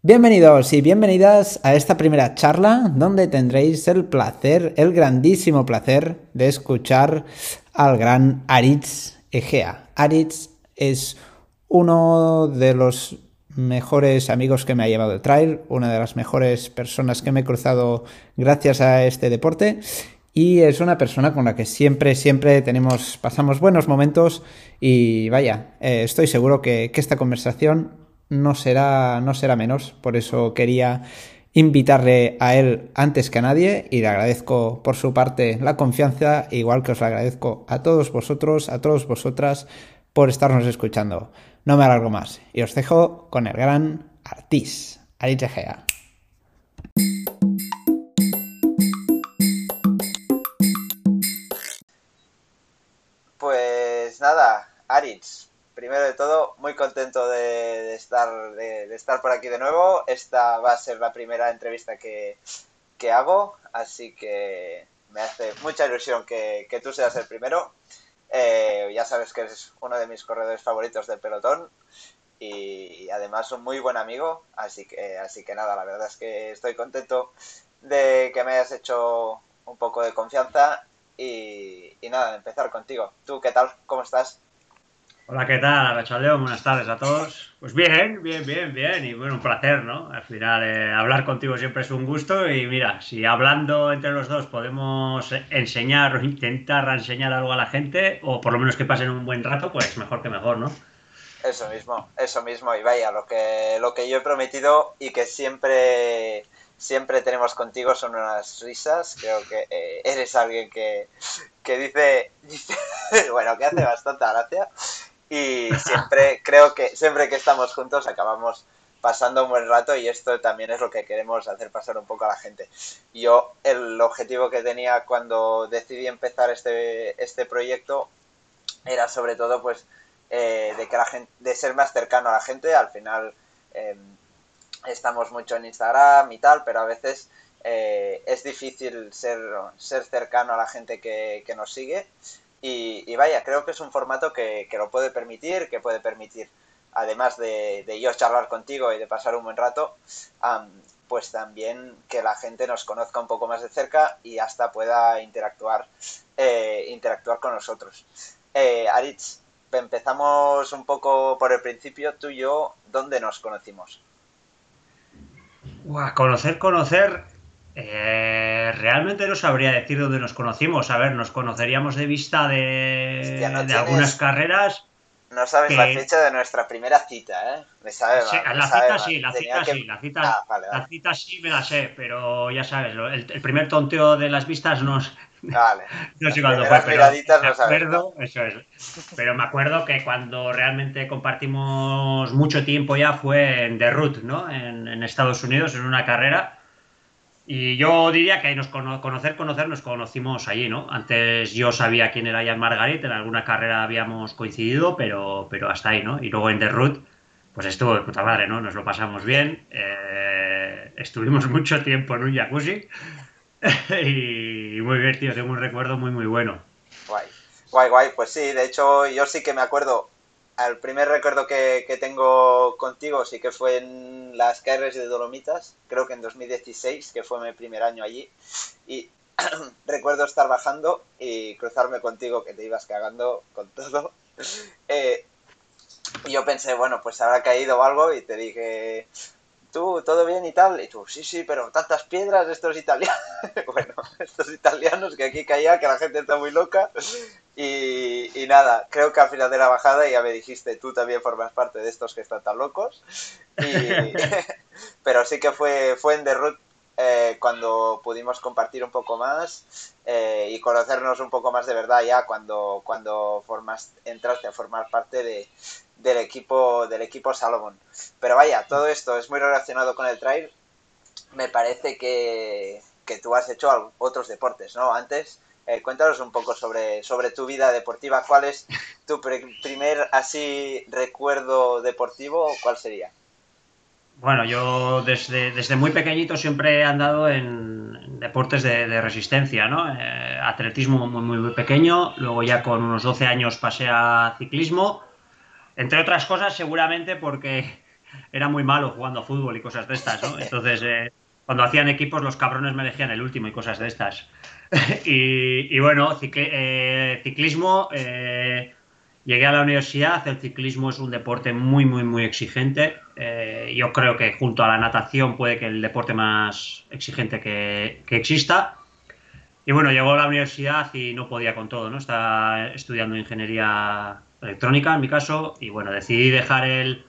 Bienvenidos y bienvenidas a esta primera charla donde tendréis el placer, el grandísimo placer de escuchar al gran Aritz Egea. Aritz es uno de los mejores amigos que me ha llevado el trail, una de las mejores personas que me he cruzado gracias a este deporte y es una persona con la que siempre, siempre tenemos, pasamos buenos momentos y vaya, eh, estoy seguro que, que esta conversación no será, no será menos. Por eso quería invitarle a él antes que a nadie y le agradezco por su parte la confianza, igual que os la agradezco a todos vosotros, a todos vosotras, por estarnos escuchando. No me alargo más y os dejo con el gran Artis, Aritz Egea. Pues nada, Aritz, primero de todo, muy contento de, estar, de, estar por aquí de nuevo. Esta va a ser la primera entrevista que, hago, así que me hace mucha ilusión que, tú seas el primero. Eh, ya sabes que eres uno de mis corredores favoritos del pelotón y, además un muy buen amigo, así que, así que nada, la verdad es que estoy contento de que me hayas hecho un poco de confianza y, y nada, empezar contigo. ¿Tú qué tal? ¿Cómo estás? Hola, ¿qué tal, Rachaleo? Buenas tardes a todos. Pues bien, bien, bien, bien. Y bueno, un placer, ¿no? Al final, eh, hablar contigo siempre es un gusto. Y mira, si hablando entre los dos podemos enseñar o intentar enseñar algo a la gente, o por lo menos que pasen un buen rato, pues mejor que mejor, ¿no? Eso mismo, eso mismo. Y vaya, lo que, lo que yo he prometido y que siempre, siempre tenemos contigo son unas risas. Creo que eh, eres alguien que, que dice, bueno, que hace bastante gracia y siempre creo que siempre que estamos juntos acabamos pasando un buen rato y esto también es lo que queremos hacer pasar un poco a la gente. Yo el objetivo que tenía cuando decidí empezar este, este proyecto era sobre todo pues eh, de que la gente, de ser más cercano a la gente, al final em, estamos mucho en Instagram y tal, pero a veces eh, es difícil ser, ser cercano a la gente que, que nos sigue y, vaya, creo que es un formato que, lo puede permitir, que puede permitir, además de, yo charlar contigo y de pasar un buen rato, pues también que la gente nos conozca un poco más de cerca y hasta pueda interactuar, eh, interactuar con nosotros. Eh, Aritz, empezamos un poco por el principio, tú y yo, ¿dónde nos conocimos? conocer, conocer, eh, realmente no sabría decir dónde nos conocimos. A ver, nos conoceríamos de vista de, algunas carreras. No sabes la fecha de nuestra primera cita, ¿eh? la, cita sí, la cita sí, la cita, ah, la cita sí me la sé, pero ya sabes, el, primer tonteo de las vistas no, vale. no sé cuándo fue, pero me acuerdo, eso es. Pero me acuerdo que cuando realmente compartimos mucho tiempo ya fue en The Root, ¿no? En, en Estados Unidos, en una carrera y yo diría que nos conocer, conocer, nos conocimos allí, ¿no? Antes yo sabía quién era Jan Margarit, en alguna carrera habíamos coincidido, pero, pero hasta ahí, ¿no? Y luego en The Root, pues estuvo de puta madre, ¿no? Nos lo pasamos bien. Eh, estuvimos mucho tiempo en un jacuzzi. y muy bien, tío, tengo un recuerdo muy, muy bueno. Guay, guay, guay. Pues sí, de hecho, yo sí que me acuerdo el primer recuerdo que, tengo contigo sí que fue en las KRs de Dolomitas, creo que en 2016, que fue mi primer año allí. Y recuerdo estar bajando y cruzarme contigo, que te ibas cagando con todo. Eh, y yo pensé, bueno, pues habrá caído algo y te dije, tú, todo bien y tal. Y tú, sí, sí, pero tantas piedras, estos italianos. bueno, estos italianos que aquí caía, que la gente está muy loca. Y, nada, creo que al final de la bajada ya me dijiste, tú también formas parte de estos que están tan locos. pero sí que fue, fue en The Root eh, cuando pudimos compartir un poco más eh, y conocernos un poco más de verdad ya cuando, cuando formas, entraste a formar parte de, del equipo del equipo Salomon. Pero vaya, todo esto es muy relacionado con el trail. Me parece que, que tú has hecho otros deportes, ¿no? Antes, eh, cuéntanos un poco sobre, sobre tu vida deportiva. ¿Cuál es tu primer así recuerdo deportivo? ¿Cuál sería? Bueno, yo desde, desde muy pequeñito siempre he andado en deportes de, resistencia, ¿no? Eh, atletismo muy, muy pequeño, luego ya con unos 12 años pasé a ciclismo entre otras cosas, seguramente porque era muy malo jugando a fútbol y cosas de estas, ¿no? Entonces, eh, cuando hacían equipos, los cabrones me elegían el último y cosas de estas. y, bueno, eh, ciclismo, eh, llegué a la universidad, el ciclismo es un deporte muy, muy, muy exigente. yo creo que junto a la natación puede que el deporte más exigente que, que exista. Y bueno, llegó a la universidad y no podía con todo, ¿no? Estaba estudiando ingeniería electrónica en mi caso y bueno, decidí dejar el,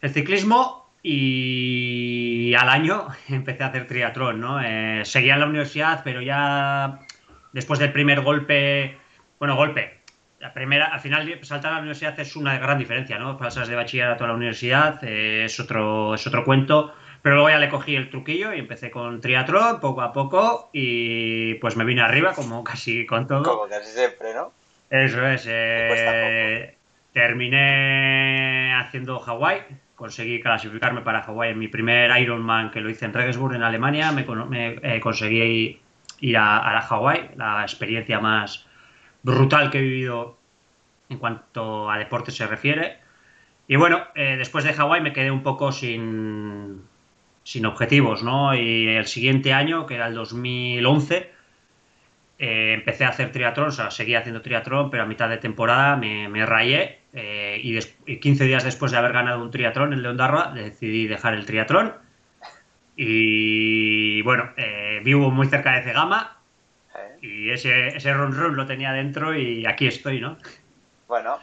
el ciclismo y al año empecé a hacer triatlón, ¿no? Eh, seguía en la universidad, pero ya después del primer golpe, bueno, golpe, la primera, al final saltar a la universidad es una gran diferencia, ¿no? Pasas de bachillerato a la universidad, eh, es, otro, es otro cuento pero luego ya le cogí el truquillo y empecé con triatlón poco a poco y pues me vine arriba como casi con todo. Como casi siempre, ¿no? Eso es. Eh, terminé haciendo Hawái, conseguí clasificarme para Hawái en mi primer Ironman que lo hice en Regensburg, en Alemania. Me, eh, conseguí ir a, a la Hawái, la experiencia más brutal que he vivido en cuanto a deporte se refiere. Y bueno, eh, después de Hawái me quedé un poco sin, sin objetivos, ¿no? Y el siguiente año, que era el 2011, eh, empecé a hacer triatlón, o sea, seguía haciendo triatlón, pero a mitad de temporada me, rayé eh, y, 15 días después de haber ganado un triatlón en León Darroa, decidí dejar el triatlón. Y bueno, eh, vivo muy cerca de Cegama y ese, ese run run lo tenía dentro y aquí estoy, ¿no? Bueno,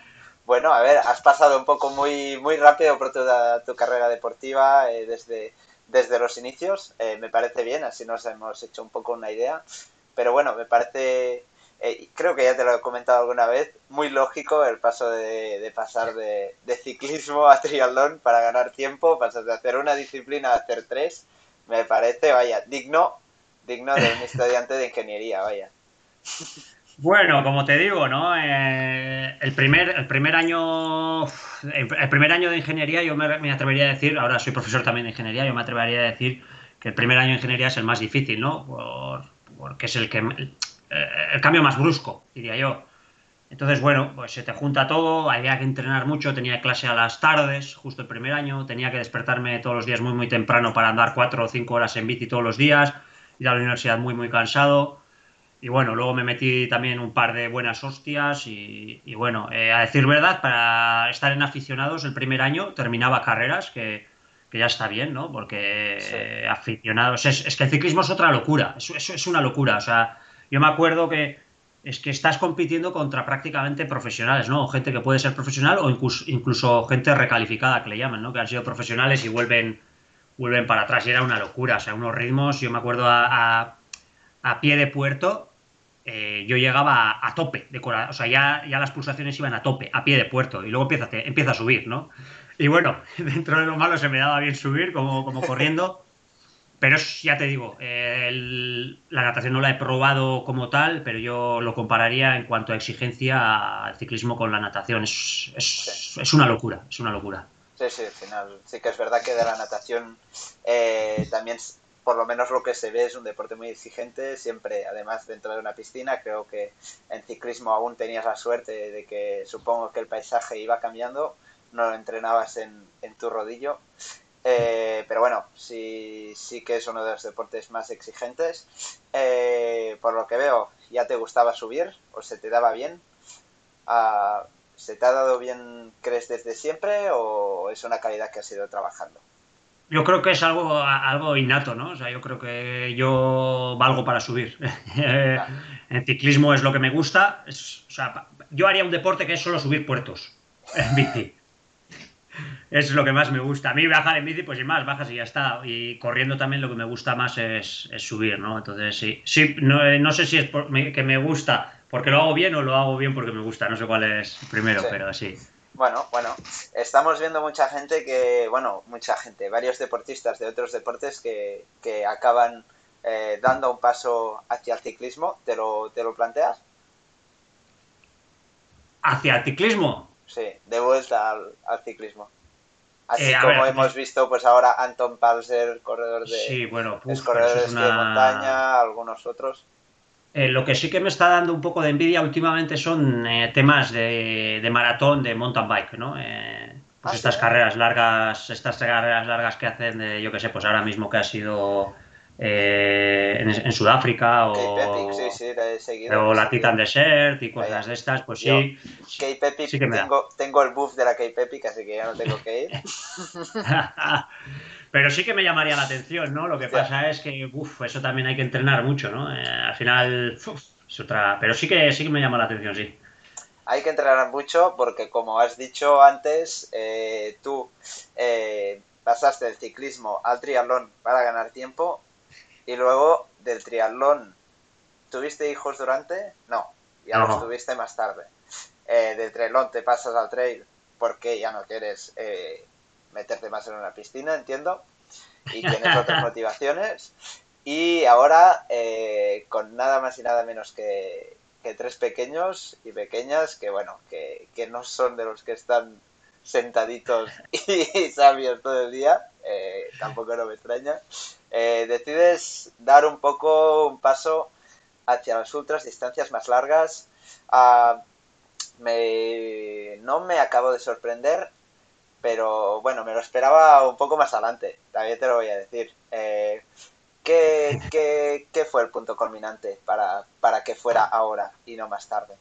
bueno, a ver, has pasado un poco muy, muy rápido por toda tu carrera deportiva, desde desde los inicios. Eh, me parece bien, así nos hemos hecho un poco una idea. Pero bueno, me parece, eh, creo que ya te lo he comentado alguna vez, muy lógico el paso de, pasar de, ciclismo a triatlón para ganar tiempo, pasar de hacer una disciplina a hacer tres. Me parece, vaya, digno, digno de un estudiante de ingeniería, vaya. Bueno, como te digo, ¿no? Eh, el, primer, el primer año el primer año de ingeniería yo me, atrevería a decir, ahora soy profesor también de ingeniería, yo me atrevería a decir que el primer año de ingeniería es el más difícil, ¿no? Porque es el que el, cambio más brusco, diría yo. Entonces, bueno, pues se te junta todo, había que entrenar mucho, tenía clase a las tardes, justo el primer año, tenía que despertarme todos los días muy, muy temprano para andar cuatro o cinco horas en bici todos los días, ir a la universidad muy, muy cansado. Y bueno, luego me metí también un par de buenas hostias y, bueno, eh, a decir verdad, para estar en aficionados el primer año terminaba carreras, que, ya está bien, ¿no? Porque eh, aficionados, es, que el ciclismo es otra locura, es, es, una locura. O sea, yo me acuerdo que es que estás compitiendo contra prácticamente profesionales, ¿no? Gente que puede ser profesional o incluso, incluso gente recalificada, que le llaman, ¿no? Que han sido profesionales y vuelven, vuelven para atrás y era una locura, o sea, unos ritmos, yo me acuerdo a, a pie de puerto, eh, yo llegaba a, tope de O sea, ya, ya las pulsaciones iban a tope, a pie de puerto, y luego empieza, empieza a subir, ¿no? Y bueno, dentro de lo malo se me daba bien subir, como, como corriendo. Pero ya te digo, la natación no la he probado como tal, pero yo lo compararía en cuanto a exigencia al ciclismo con la natación. Es, es, una locura, es una locura. Sí, sí, al final sí que es verdad que de la natación eh, también por lo menos lo que se ve es un deporte muy exigente, siempre además dentro de una piscina. Creo que en ciclismo aún tenías la suerte de que supongo que el paisaje iba cambiando, no lo entrenabas en, tu rodillo. Eh, pero bueno, sí, sí que es uno de los deportes más exigentes. Eh, por lo que veo, ya te gustaba subir o se te daba bien. Ah, ¿Se te ha dado bien, crees, desde siempre o es una calidad que has ido trabajando? yo creo que es algo, algo innato, ¿no? O sea, yo creo que yo valgo para subir. en ciclismo es lo que me gusta. o sea, yo haría un deporte que es solo subir puertos en bici. Es lo que más me gusta. A mí bajar en bici, pues y más, bajas y ya está. Y corriendo también lo que me gusta más es, subir, ¿no? Entonces sí, sí no, sé si es que me gusta porque lo hago bien o lo hago bien porque me gusta. No sé cuál es primero, pero sí. Bueno, bueno, estamos viendo mucha gente que, bueno, mucha gente, varios deportistas de otros deportes que, que acaban eh, dando un paso hacia el ciclismo. ¿Te lo, te lo planteas? ¿Hacia el ciclismo? Sí, de vuelta al, ciclismo. Así eh, como hemos visto, pues ahora Anton Palser, corredor de, sí, bueno, es corredor de montaña, algunos otros. Eh, lo que sí que me está dando un poco de envidia últimamente son eh, temas de, maratón, de mountain bike, ¿no? Eh, pues ah, estas carreras largas, estas carreras largas que hacen de, yo qué sé, pues ahora mismo que ha sido eh, en, Sudáfrica o, la Titan Desert y cosas de estas, pues sí. tengo, el buff de la K-Pepic, así que ya no tengo que ir. Pero sí que me llamaría la atención, ¿no? Lo que pasa es que, uff, eso también hay que entrenar mucho, ¿no? Eh, al final, es otra... Pero sí que, sí que me llama la atención, sí hay que entrenar mucho porque, como has dicho antes, eh, tú eh, pasaste del ciclismo al triatlón para ganar tiempo y luego del triatlón, ¿tuviste hijos durante? No, ya los tuviste más tarde. Eh, del triatlón te pasas al trail porque ya no quieres meterte más en una piscina, entiendo, y tienes otras motivaciones. Y ahora, con nada más y nada menos que, que tres pequeños y pequeñas que, bueno, que, no son de los que están sentaditos y sabios todo el día, eh, tampoco no me extraña, eh, decides dar un poco un paso hacia las ultras, distancias más largas. Ah, no me acabo de sorprender, pero bueno, me lo esperaba un poco más adelante, también te lo voy a decir. Eh, ¿Qué, qué, fue el punto culminante para, para que fuera ahora y no más tarde?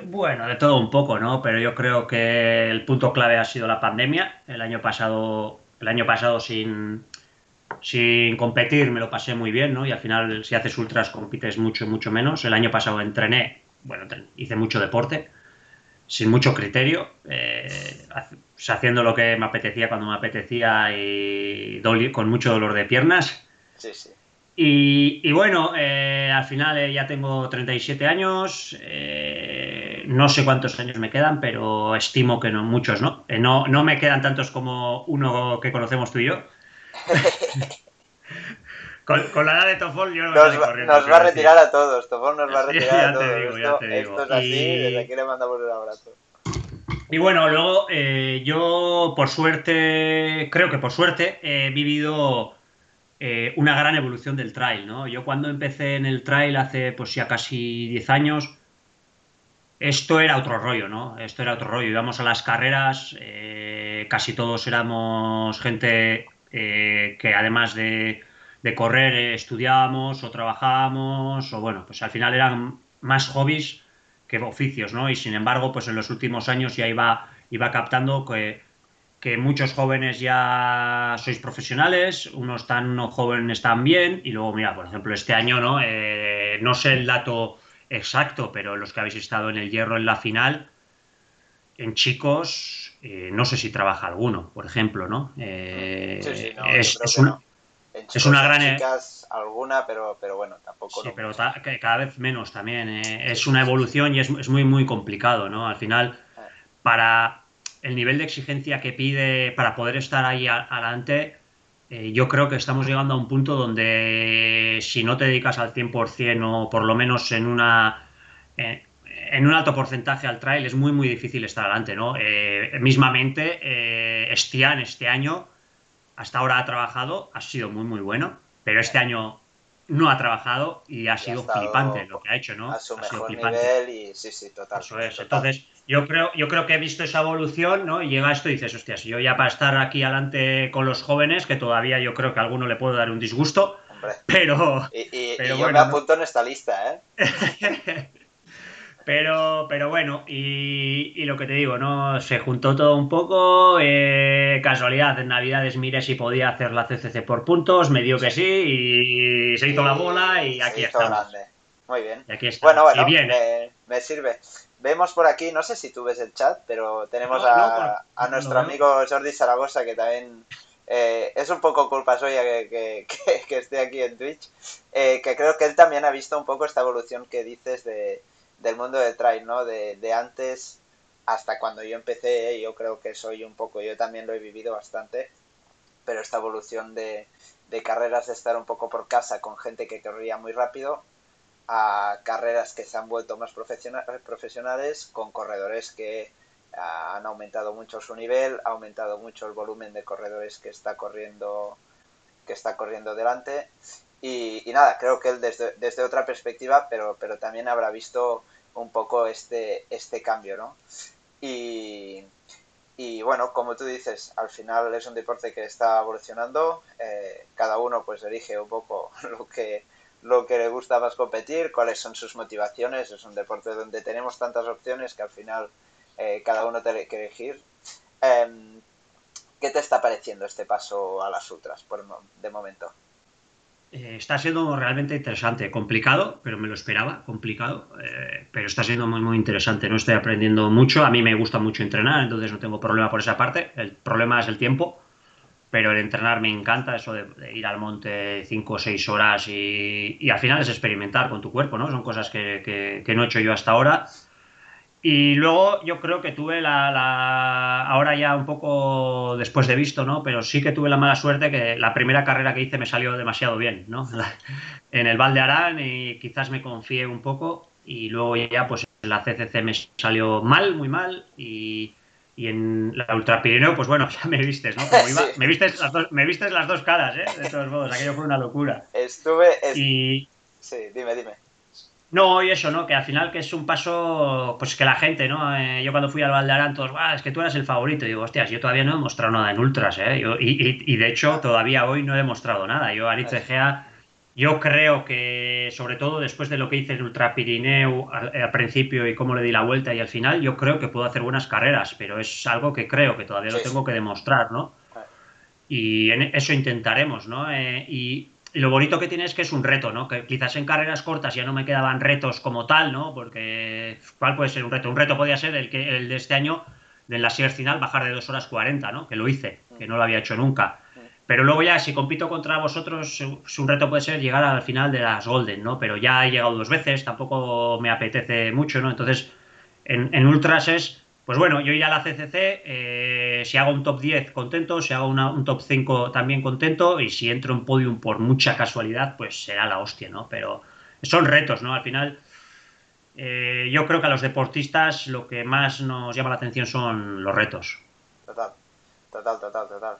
Bueno, de todo un poco, ¿no? Pero yo creo que el punto clave ha sido la pandemia. El año pasado, el año pasado sin, sin competir me lo pasé muy bien, ¿no? Y al final, si haces ultras, compites mucho, mucho menos. El año pasado entrené, bueno, hice mucho deporte, sin mucho criterio, eh, haciendo lo que me apetecía cuando me apetecía y con mucho dolor de piernas. Sí, sí. Y, bueno, eh, al final eh, ya tengo 37 años, no sé cuántos años me quedan, pero estimo que no, muchos, ¿no? no, no me quedan tantos como uno que conocemos tú y yo. Con, la edad de Tofol yo no nos, va, nos va a retirar a todos, Tofol nos va a retirar a todos. esto, es así, desde aquí le mandamos un abrazo. Y bueno, luego yo por suerte, creo que por suerte, he vivido eh, una gran evolución del trail, ¿no? Yo cuando empecé en el trail hace pues ya casi 10 años, esto era otro rollo, ¿no? Esto era otro rollo. Íbamos a las carreras, eh, casi todos éramos gente eh, que además de, correr estudiábamos o trabajábamos, o bueno, pues al final eran más hobbies que oficios, ¿no? Y sin embargo, pues en los últimos años ya iba, iba captando que que muchos jóvenes ya sois profesionales, unos tan unos jóvenes también, y luego, mira, por ejemplo, este año, ¿no? Eh, no sé el dato exacto, pero los que habéis estado en el hierro en la final, en chicos, eh, no sé si trabaja alguno, por ejemplo, ¿no? Eh, es, es, una, es una gran... Chicas, alguna, pero, pero bueno, tampoco... Sí, pero cada vez menos también. es una evolución y es, es muy, muy complicado, ¿no? Al final, para el nivel de exigencia que pide para poder estar ahí adelante, eh, yo creo que estamos llegando a un punto donde si no te dedicas al 100% o por lo menos en una... Eh, en un alto porcentaje al trail es muy muy difícil estar adelante, ¿no? Eh, mismamente, Estian este año hasta ahora ha trabajado, ha sido muy muy bueno, pero este año no ha trabajado y ha sido flipante lo que ha hecho, ¿no? A su mejor nivel y sí, sí, total. Eso es. Entonces, yo creo, yo creo que he visto esa evolución, ¿no? Y llega esto y dices, hostia, si yo ya para estar aquí adelante con los jóvenes, que todavía yo creo que a alguno le puedo dar un disgusto, pero... Y, yo me apunto en esta lista, ¿eh? Pero, pero bueno, y, lo que te digo, ¿no? Se juntó todo un poco. Eh, casualidad, en Navidades miré si podía hacer la CCC por puntos, me dio que sí, y se hizo la bola y aquí estamos. Muy bien. aquí bueno, bueno, bien, me, sirve. Vemos por aquí, no sé si tú ves el chat, pero tenemos a, nuestro amigo Jordi Zaragoza, que también eh, es un poco culpa suya que, que, esté aquí en Twitch, eh, que creo que él también ha visto un poco esta evolución que dices de del mundo de trail, ¿no? De, de antes hasta cuando yo empecé, yo creo que soy un poco, yo también lo he vivido bastante, pero esta evolución de, de carreras de estar un poco por casa con gente que corría muy rápido a carreras que se han vuelto más profesionales con corredores que ah, han aumentado mucho su nivel, ha aumentado mucho el volumen de corredores que está corriendo que está corriendo delante y, nada, creo que él desde, desde, otra perspectiva, pero, pero también habrá visto un poco este, este cambio, ¿no? Y, y bueno, como tú dices, al final es un deporte que está evolucionando, eh, cada uno pues elige un poco lo que, lo que le gusta más competir, cuáles son sus motivaciones, es un deporte donde tenemos tantas opciones que al final eh, cada uno tiene que elegir. Em, ¿Qué te está pareciendo este paso a las ultras por, de momento? Eh, está siendo realmente interesante, complicado, pero me lo esperaba, complicado, eh, pero está siendo muy, muy interesante. No estoy aprendiendo mucho, a mí me gusta mucho entrenar, entonces no tengo problema por esa parte. El problema es el tiempo, pero el entrenar me encanta, eso de, ir al monte 5 o 6 horas y, y, al final es experimentar con tu cuerpo, ¿no? Son cosas que, que no he hecho yo hasta ahora y luego yo creo que tuve la, ahora ya un poco después de visto, ¿no? Pero sí que tuve la mala suerte que la primera carrera que hice me salió demasiado bien, ¿no? en el Val de Arán y quizás me confié un poco y luego ya pues en la CCC me salió mal, muy mal y, en la Ultra Pirineo pues bueno, ya me vistes, ¿no? me, vistes las dos, me vistes las dos caras, ¿eh? De todos modos, aquello fue una locura. Estuve... Y... Sí, dime, dime. No, y eso, ¿no? Que al final que es un paso, pues que la gente, ¿no? Eh, yo cuando fui al Valdearán, todos, es que tú eras el favorito. Y digo, hostias, yo todavía no he mostrado nada en ultras, ¿eh? y, de hecho, todavía hoy no he demostrado nada. Yo, Aritz Egea, yo creo que, sobre todo después de lo que hice en Ultra Pirineo al, principio y cómo le di la vuelta y al final, yo creo que puedo hacer buenas carreras, pero es algo que creo que todavía lo tengo que demostrar, ¿no? Y en eso intentaremos, ¿no? Eh, y lo bonito que tiene es que es un reto, ¿no? Que quizás en carreras cortas ya no me quedaban retos como tal, ¿no? Porque ¿cuál puede ser un reto? Un reto podía ser el que el de este año en la Sierra final bajar de 2 horas 40, ¿no? Que lo hice, que no lo había hecho nunca. Pero luego ya si compito contra vosotros, un reto puede ser llegar al final de las Golden, ¿no? Pero ya he llegado dos veces, tampoco me apetece mucho, ¿no? Entonces, en, en ultras es pues bueno, yo iré a la CCC, eh, si hago un top 10 contento, si hago un top 5 también contento y si entro en podium por mucha casualidad, pues será la hostia, ¿no? Pero son retos, ¿no? Al final, eh, yo creo que a los deportistas lo que más nos llama la atención son los retos. Total, total, total, total.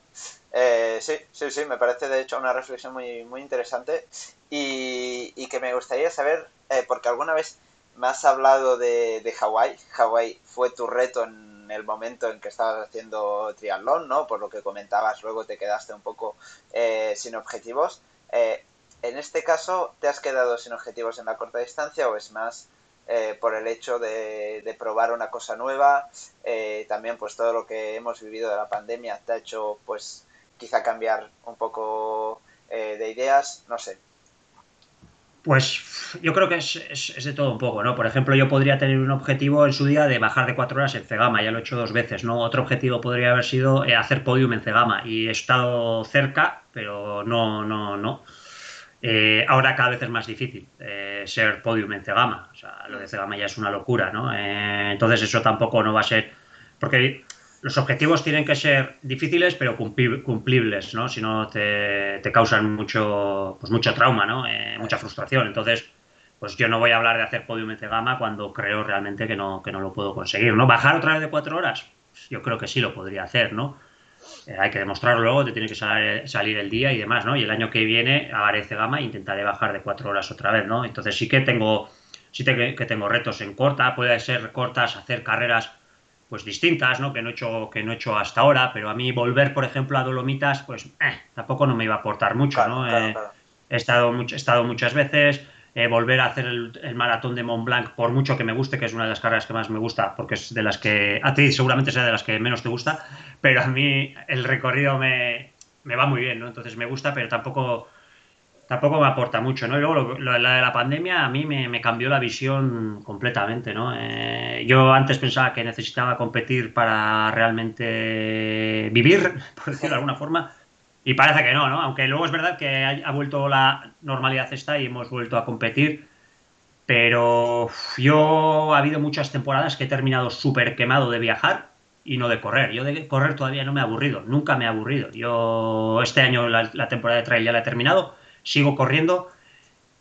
Eh, sí, sí, sí, me parece de hecho una reflexión muy, muy interesante y, y que me gustaría saber, porque alguna vez me has hablado de, de Hawái. Hawái fue tu reto en el momento en que estabas haciendo triatlón, ¿no? Por lo que comentabas, luego te quedaste un poco eh, sin objetivos. Eh, en este caso, ¿te has quedado sin objetivos en la corta distancia o es más eh, por el hecho de, de, probar una cosa nueva? también, pues todo lo que hemos vivido de la pandemia te ha hecho, pues, quizá cambiar un poco de ideas, no sé. Pues yo creo que es, de todo un poco, ¿no? Por ejemplo, yo podría tener un objetivo en su día de bajar de cuatro horas en Cegama, ya lo he hecho dos veces, ¿no? Otro objetivo podría haber sido eh, hacer podium en Cegama y he estado cerca, pero no, no, no. Eh, ahora cada vez es más difícil eh, ser podium en Cegama, o sea, lo de Cegama ya es una locura, ¿no? entonces eso tampoco no va a ser, porque los objetivos tienen que ser difíciles pero cumplibles, ¿no? Si no te, causan mucho, pues mucho trauma, ¿no? Eh, mucha frustración. Entonces, pues yo no voy a hablar de hacer podium en gama cuando creo realmente que no, que no lo puedo conseguir, ¿no? ¿Bajar otra vez de cuatro horas? Yo creo que sí lo podría hacer, ¿no? Eh, hay que demostrarlo luego, te tiene que salir, el día y demás, ¿no? Y el año que viene haré gama e intentaré bajar de cuatro horas otra vez, ¿no? Entonces sí que tengo, sí que tengo retos en corta, puede ser cortas, hacer carreras pues distintas, ¿no? Que no he hecho, que no he hecho hasta ahora, pero a mí volver, por ejemplo, a Dolomitas, pues eh, tampoco no me iba a aportar mucho, ¿no? Eh, he, estado he estado muchas veces, eh, volver a hacer el, maratón de Mont Blanc, por mucho que me guste, que es una de las carreras que más me gusta, porque es de las que, a ti seguramente sea de las que menos te gusta, pero a mí el recorrido me, me va muy bien, ¿no? Entonces me gusta, pero tampoco tampoco me aporta mucho, ¿no? Y luego lo, la de la pandemia a mí me, cambió la visión completamente, ¿no? Eh, yo antes pensaba que necesitaba competir para realmente vivir, por decirlo de alguna forma, y parece que no, ¿no? Aunque luego es verdad que ha, vuelto la normalidad esta y hemos vuelto a competir, pero yo ha habido muchas temporadas que he terminado súper quemado de viajar y no de correr. Yo de correr todavía no me he aburrido, nunca me he aburrido. Yo este año la, la temporada de trail ya la he terminado sigo corriendo,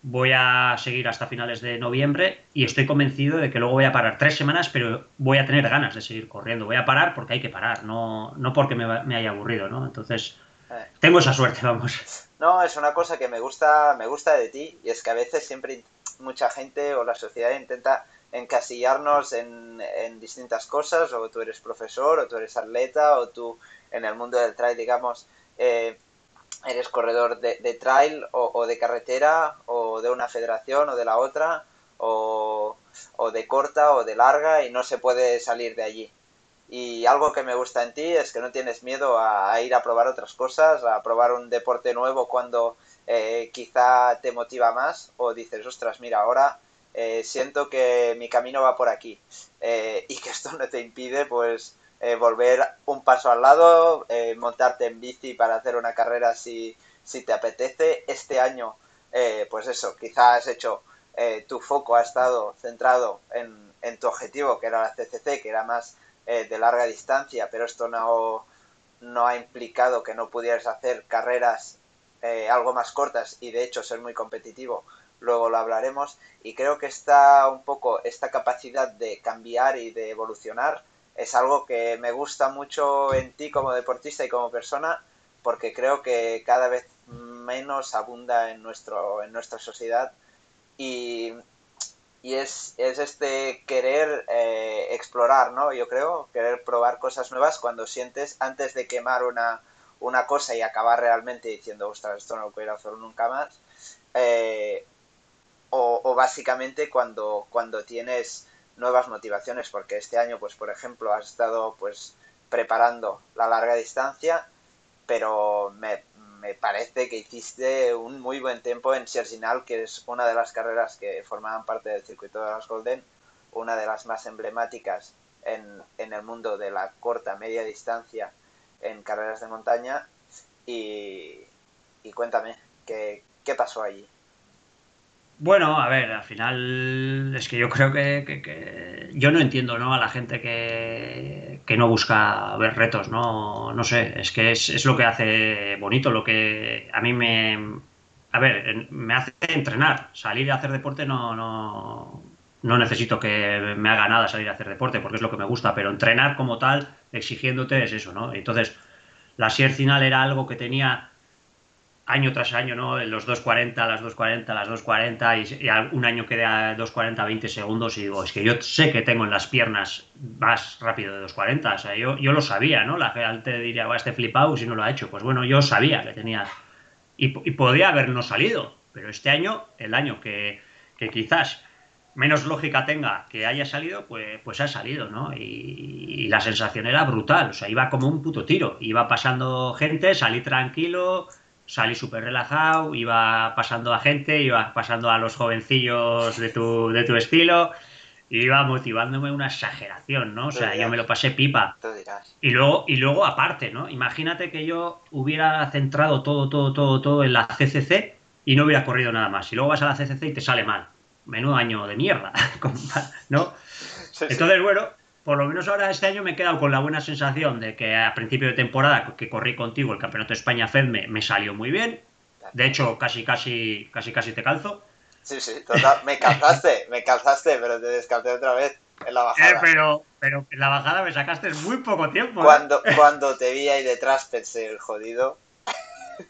voy a seguir hasta finales de noviembre y estoy convencido de que luego voy a parar tres semanas, pero voy a tener ganas de seguir corriendo. Voy a parar porque hay que parar, no, no porque me, haya aburrido, ¿no? Entonces, eh. tengo esa suerte, vamos. No, es una cosa que me gusta, me gusta de ti y es que a veces siempre mucha gente o la sociedad intenta encasillarnos en, en, distintas cosas, o tú eres profesor, o tú eres atleta, o tú en el mundo del trail, digamos, eh, eres corredor de, trail o, de carretera, o de una federación o de la otra, o, o de corta o de larga, y no se puede salir de allí. Y algo que me gusta en ti es que no tienes miedo a, ir a probar otras cosas, a probar un deporte nuevo cuando eh, quizá te motiva más o dices, ostras, mira, ahora eh, siento que mi camino va por aquí eh, y que esto no te impide pues volver un paso al lado, montarte en bici para hacer una carrera si, si te apetece. Este año, pues eso, quizás has hecho, tu foco ha estado centrado en, en tu objetivo, que era la CCC, que era más eh, de larga distancia, pero esto no, no ha implicado que no pudieras hacer carreras eh, algo más cortas y de hecho ser muy competitivo. Luego lo hablaremos y creo que está un poco esta capacidad de cambiar y de evolucionar es algo que me gusta mucho en ti como deportista y como persona porque creo que cada vez menos abunda en nuestro en nuestra sociedad y y es, es este querer eh, explorar, ¿no? Yo creo, querer probar cosas nuevas cuando sientes antes de quemar una, una cosa y acabar realmente diciendo, ostras, esto no lo quiero hacer nunca más. Eh, o, o, básicamente cuando, cuando tienes nuevas motivaciones, porque este año, pues por ejemplo, has estado pues preparando la larga distancia, pero me, me parece que hiciste un muy buen tiempo en Serginal, que es una de las carreras que formaban parte del circuito de los Golden, una de las más emblemáticas en, en el mundo de la corta, media distancia en carreras de montaña. Y, y cuéntame, ¿qué, ¿qué pasó allí? Bueno, a ver, al final es que yo creo que, yo no entiendo ¿no? a la gente que, que, no busca ver retos, ¿no? No sé, es que es, es, lo que hace bonito, lo que a mí me... A ver, me hace entrenar, salir a hacer deporte no, no, no necesito que me haga nada salir a hacer deporte porque es lo que me gusta, pero entrenar como tal, exigiéndote es eso, ¿no? Entonces, la Sier final era algo que tenía año tras año, ¿no? En los 2.40, las 2.40, las 2.40 y, y, un año quedé a 2.40, 20 segundos y digo, es que yo sé que tengo en las piernas más rápido de 2.40, o sea, yo, yo lo sabía, ¿no? La gente diría, va, este flipado si no lo ha hecho. Pues bueno, yo sabía que tenía y, y podía habernos salido, pero este año, el año que, que, quizás menos lógica tenga que haya salido, pues, pues ha salido, ¿no? Y, y la sensación era brutal, o sea, iba como un puto tiro, iba pasando gente, salí tranquilo salí súper relajado, iba pasando a gente, iba pasando a los jovencillos de tu, de tu estilo, iba motivándome una exageración, ¿no? O sea, yo me lo pasé pipa. Y luego, y luego aparte, ¿no? Imagínate que yo hubiera centrado todo, todo, todo, todo en la CCC y no hubiera corrido nada más. Y luego vas a la CCC y te sale mal. Menudo año de mierda, ¿no? Entonces, bueno, por lo menos ahora este año me he quedado con la buena sensación de que a principio de temporada que corrí contigo el Campeonato de España FEDME me salió muy bien. De hecho, casi, casi, casi, casi te calzo. Sí, sí, total. Me calzaste, me calzaste, pero te descalcé otra vez en la bajada. Eh, pero, pero en la bajada me sacaste muy poco tiempo. ¿eh? Cuando, cuando te vi ahí detrás pensé, el jodido.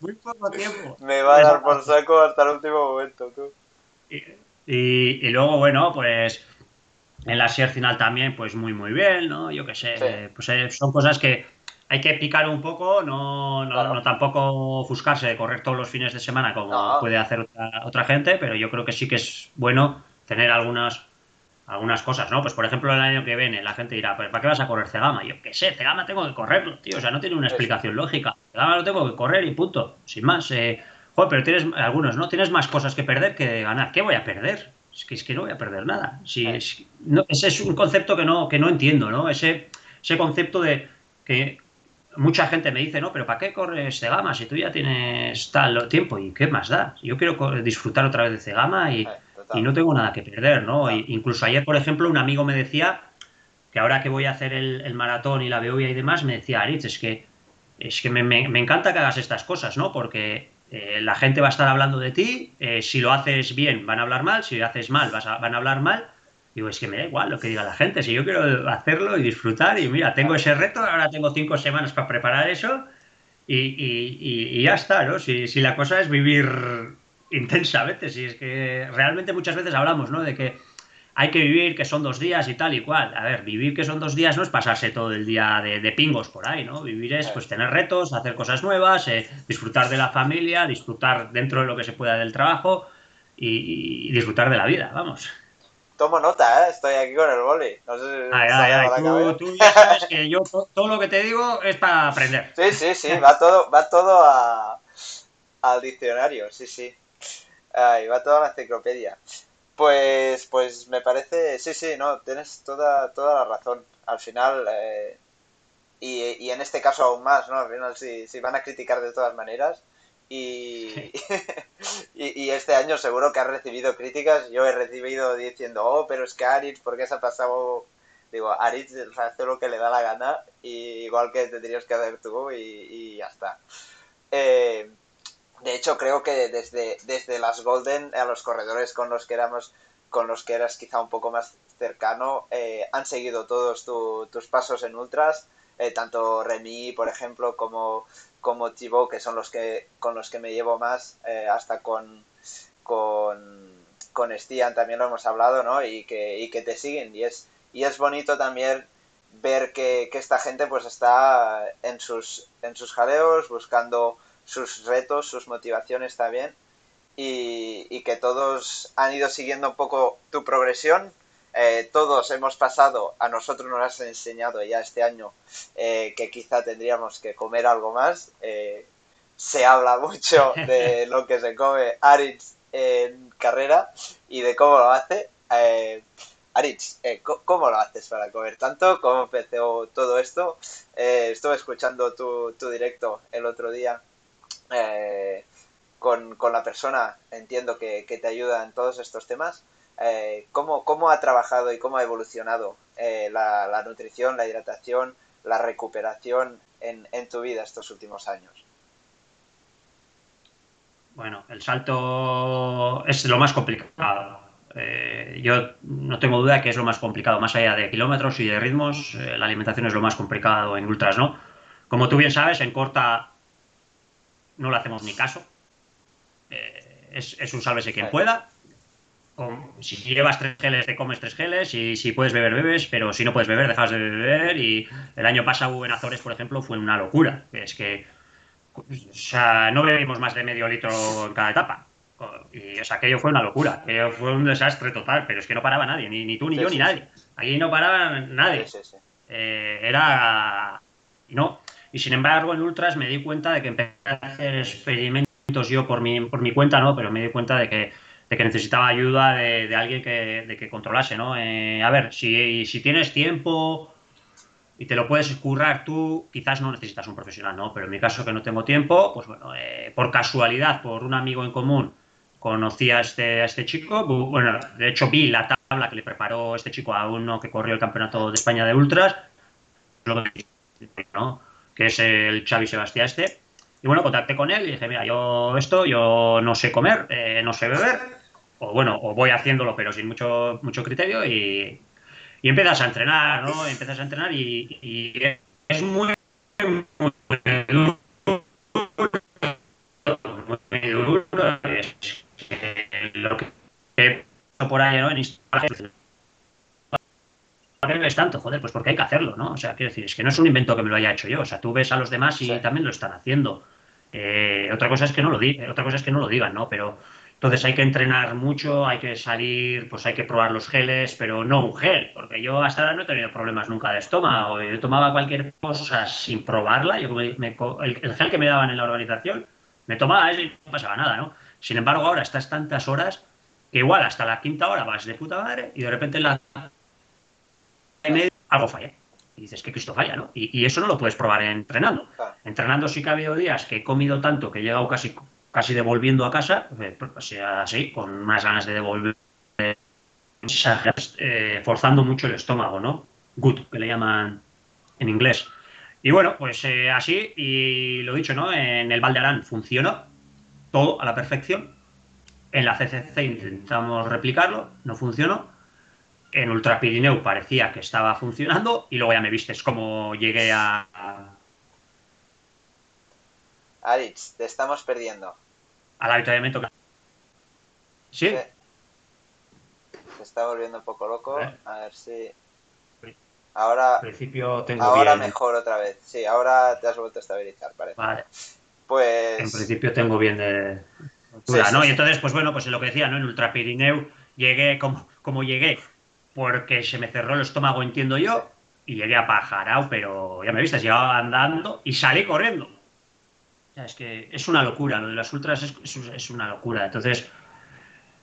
Muy poco tiempo. me va a dar por saco hasta el último momento, tú. Y, y, y luego, bueno, pues en la SER final también, pues muy, muy bien, ¿no? Yo qué sé, pues eh, son cosas que hay que picar un poco, no, no, tampoco ofuscarse de correr todos los fines de semana como puede hacer otra, otra, gente, pero yo creo que sí que es bueno tener algunas, algunas cosas, ¿no? Pues por ejemplo, el año que viene la gente dirá, pues ¿para qué vas a correr Cegama? Yo qué sé, Cegama tengo que correrlo, tío, o sea, no tiene una explicación lógica. Cegama lo tengo que correr y punto, sin más. Eh, joder, pero tienes algunos, ¿no? Tienes más cosas que perder que ganar. ¿Qué voy a perder? Es que, es que no voy a perder nada. Si, es, no, ese es un concepto que no, que no entiendo, ¿no? Ese, ese concepto de que mucha gente me dice, no, pero ¿para qué corres Cegama si tú ya tienes tal tiempo? ¿Y qué más da? Yo quiero disfrutar otra vez de Cegama y, y no tengo nada que perder, ¿no? incluso ayer, por ejemplo, un amigo me decía que ahora que voy a hacer el, el maratón y la Beovia y demás, me decía, Aritz, es que, es que me, me, me encanta que hagas estas cosas, ¿no? Porque eh, la gente va a estar hablando de ti, eh, si lo haces bien van a hablar mal, si lo haces mal van a hablar mal. Digo, es que me da igual lo que diga la gente, si yo quiero hacerlo y disfrutar y mira, tengo ese reto, ahora tengo cinco semanas para preparar eso y, y, y ya está, ¿no? Si, si, la cosa es vivir intensamente, si es que realmente muchas veces hablamos, ¿no? De que hay que vivir que son dos días y tal y cual. A ver, vivir que son dos días no es pasarse todo el día de, pingos por ahí, ¿no? Vivir es pues tener retos, hacer cosas nuevas, eh, disfrutar de la familia, disfrutar dentro de lo que se pueda del trabajo y, disfrutar de la vida, vamos. Tomo nota, ¿eh? estoy aquí con el boli. No sé ay, ay, ay. Tú, ya sabes que yo todo lo que te digo es para aprender. Sí, sí, sí, va todo, va todo a, al diccionario, sí, sí. Ay, va todo a la enciclopedia. Pues, pues me parece, sí, sí, no, tienes toda, toda la razón. Al final, eh, y, y, en este caso aún más, ¿no? Al final, si, si van a criticar de todas maneras, y, y, este año seguro que has recibido críticas. Yo he recibido diciendo, oh, pero es que Aritz, ¿por qué se ha pasado? Digo, Aritz hace lo que le da la gana, y igual que tendrías que hacer tú, y, y ya está. Eh, de hecho, creo que desde, desde las Golden a los corredores con los que éramos con los que eras quizá un poco más cercano, eh, han seguido todos tus pasos en ultras, eh, tanto Remy, por ejemplo, como, como Thibaut, que son los que con los que me llevo más, eh, hasta con, con, con Stian también lo hemos hablado, ¿no? Y que, y que te siguen. Y es, y es bonito también ver que, que esta gente pues está en sus, en sus jaleos, buscando sus retos, sus motivaciones también y, que todos han ido siguiendo un poco tu progresión. Eh, todos hemos pasado, a nosotros nos has enseñado ya este año eh, que quizá tendríamos que comer algo más. Eh, se habla mucho de lo que se come Aritz en carrera y de cómo lo hace. Aritz, ¿cómo lo haces para comer tanto? ¿Cómo empezó todo esto? estuve escuchando tu directo el otro día eh, con, la persona, entiendo que, te ayuda en todos estos temas. Eh, ¿cómo, ha trabajado y cómo ha evolucionado eh, la, nutrición, la hidratación, la recuperación en, tu vida estos últimos años? Bueno, el salto es lo más complicado. yo no tengo duda que es lo más complicado, más allá de kilómetros y de ritmos, la alimentación es lo más complicado en ultras, ¿no? Como tú bien sabes, en corta no le hacemos ni caso. Eh, es, un sálvese quien pueda. si llevas tres geles, te comes tres geles. Y si puedes beber, bebes. Pero si no puedes beber, dejas de beber. Y el año pasado en Azores, por ejemplo, fue una locura. Es que o sea, no bebimos más de medio litro en cada etapa. Y o sea, aquello fue una locura. Aquello fue un desastre total. Pero es que no paraba nadie. Ni, tú, ni yo, ni nadie. Aquí no paraba nadie. Eh, era. No. Y sin embargo, en Ultras me di cuenta de que empecé a hacer experimentos yo por mi, por mi cuenta, ¿no? Pero me di cuenta de que, de que necesitaba ayuda de, alguien que, de que controlase, ¿no? Eh, a ver, si, si tienes tiempo y te lo puedes currar tú, quizás no necesitas un profesional, ¿no? Pero en mi caso que no tengo tiempo, pues bueno, eh, por casualidad, por un amigo en común, conocí a este, este chico. Bueno, de hecho vi la tabla que le preparó este chico a uno que corrió el campeonato de España de ultras. ¿no? Que es el Xavi Sebastián este. Y bueno, contacté con él y dije, mira, yo esto, yo no sé comer, eh, no sé beber, o bueno, o voy haciéndolo pero sin mucho, mucho criterio y, y empiezas a entrenar, ¿no? Empiezas a entrenar y, es muy, muy, duro. Muy duro. Es, lo que por ahí, ¿no? En Instagram es tanto? Joder, pues porque hay que hacerlo, ¿no? O sea, quiero decir, es que no es un invento que me lo haya hecho yo. O sea, tú ves a los demás y también lo están haciendo. Eh, otra cosa es que no lo otra cosa es que no lo digan, ¿no? Pero entonces hay que entrenar mucho, hay que salir, pues hay que probar los geles, pero no un gel, porque yo hasta ahora no he tenido problemas nunca de estómago. Yo tomaba cualquier cosa sin probarla. Yo el, gel que me daban en la organización, me tomaba eso y no pasaba nada, ¿no? Sin embargo, ahora estás tantas horas que igual hasta la quinta hora vas de puta madre y de repente la algo falla. Y dices que Cristo falla, ¿no? Y, eso no lo puedes probar entrenando. Entrenando sí que ha habido días que he comido tanto que he llegado casi, casi devolviendo a casa, eh, sea así, con más ganas de devolver, eh, forzando mucho el estómago, ¿no? Good, que le llaman en inglés. Y bueno, pues eh, así, y lo dicho, ¿no? En el Valdearán funcionó todo a la perfección. En la CCC intentamos replicarlo, no funcionó en Ultra Pirineu parecía que estaba funcionando y luego ya me vistes cómo llegué a... Aritz, te estamos perdiendo. Al avituallamiento. ¿Sí? se está volviendo un poco loco. A ver si. Ahora, principio tengo ahora mejor otra vez. Sí, ahora te has vuelto a estabilizar, parece. Vale. Pues. En principio tengo bien de ¿no? Y entonces, pues bueno, pues lo que decía, ¿no? En Ultra Pirineu llegué como, como llegué, porque se me cerró el estómago, entiendo yo, y llegué a Pajarao, pero ya me viste, llegaba andando y salí corriendo. es que es una locura, lo de las ultras es, una locura. Entonces,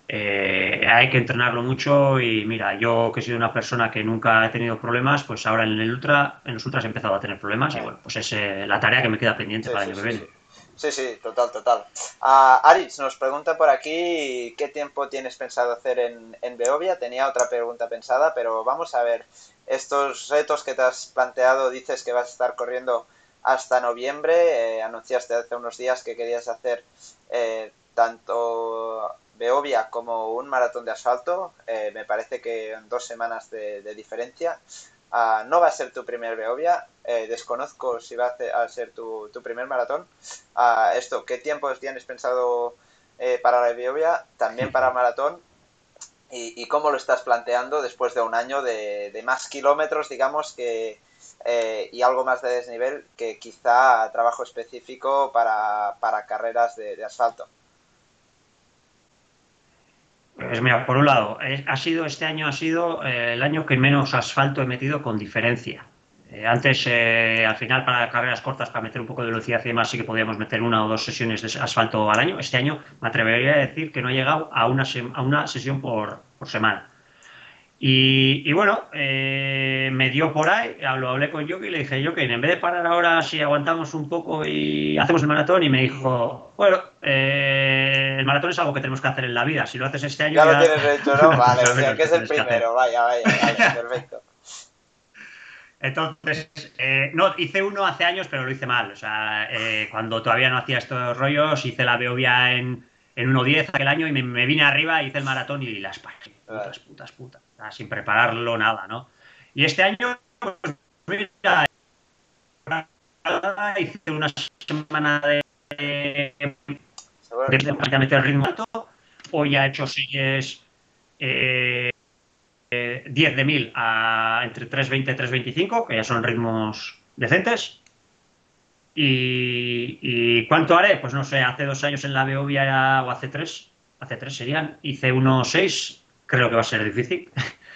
eh, hay que entrenarlo mucho y mira, yo que he sido una persona que nunca he tenido problemas, pues ahora en el ultra, en los ultras he empezado a tener problemas y bueno, pues es eh, la tarea que me queda pendiente para el año que viene. Sí, sí, total, total. Uh, Aritz nos pregunta por aquí qué tiempo tienes pensado hacer en, en Beovia. Tenía otra pregunta pensada, pero vamos a ver. Estos retos que te has planteado, dices que vas a estar corriendo hasta noviembre. Eh, anunciaste hace unos días que querías hacer eh, tanto Beovia como un maratón de asfalto. Eh, me parece que en dos semanas de diferencia. Ah, no va a ser tu primer Beovia, eh, desconozco si va a ser, tu, primer maratón. Uh, esto, ¿qué tiempo tienes pensado eh, para la Beovia? También para maratón. Y, cómo lo estás planteando después de un año de, más kilómetros, digamos, que, eh, y algo más de desnivel que quizá trabajo específico para, carreras de asfalto? Pues mira, por un lado, eh, ha sido este año ha sido eh, el año que menos asfalto he metido con diferencia. Eh, antes, al final, para carreras cortas, para meter un poco de velocidad y demás, sí que podíamos meter una o dos sesiones de asfalto al año. Este año me atrevería a decir que no he llegado a una, a una sesión por semana. Y, bueno, eh, me dio por ahí, lo hablé con Yoki y le dije, Yoki, en vez de parar ahora, si aguantamos un poco y hacemos el maratón, y me dijo, bueno, eh, el maratón es algo que tenemos que hacer en la vida, si lo haces este año... Ya, lo tienes hecho, ¿no? Vale, o sea, que es el primero, vaya, vaya, vaya, perfecto. Entonces, eh, no, hice uno hace años, pero lo hice mal. O sea, cuando todavía no hacía estos rollos, hice la Beovia en, en 1.10 aquel año y me, vine arriba, hice el maratón y las putas, putas, putas sin prepararlo nada, ¿no? Y este año, pues mira, hice una semana de, de, meter el ritmo alto, hoy ha hecho sigues eh, 10 de 1000 a entre 3.20 y 3.25, que ya son ritmos decentes. Y, y, cuánto haré? Pues no sé, hace dos años en la Beovia o hace tres, hace tres serían, hice 1.6 creo que va a ser difícil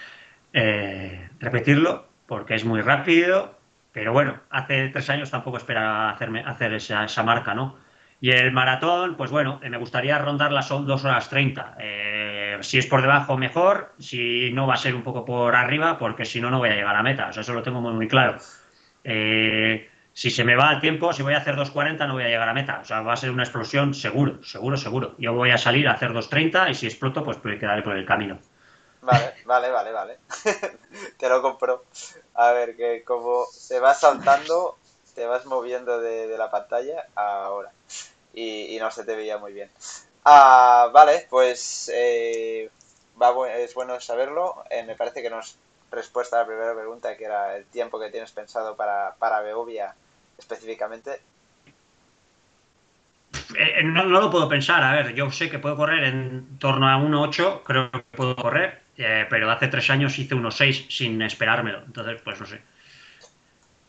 eh, repetirlo porque es muy rápido, pero bueno, hace tres años tampoco esperaba hacerme, hacer esa, esa marca, ¿no? Y el maratón, pues bueno, eh, me gustaría rondar las 2 horas 30. Eh, si es por debajo, mejor. Si no, va a ser un poco por arriba, porque si no, no voy a llegar a meta. O sea, eso lo tengo muy, muy claro. Si se me va el tiempo, si voy a hacer 2.40, no voy a llegar a meta. O sea, va a ser una explosión seguro, seguro, seguro. Yo voy a salir a hacer 2.30 y si exploto, pues quedaré por el camino. Vale, vale, vale, vale. te lo compro. A ver, que como se va saltando, te vas moviendo de, la pantalla ahora. Y, no se te veía muy bien. Ah, vale, pues eh, es bueno saberlo. Eh, me parece que nos respuesta a la primera pregunta, que era el tiempo que tienes pensado para, para Beovia específicamente. Eh, no, no, lo puedo pensar. A ver, yo sé que puedo correr en torno a 1.8, creo que puedo correr. Eh, pero hace tres años hice unos 6 sin esperármelo. Entonces, pues no sé.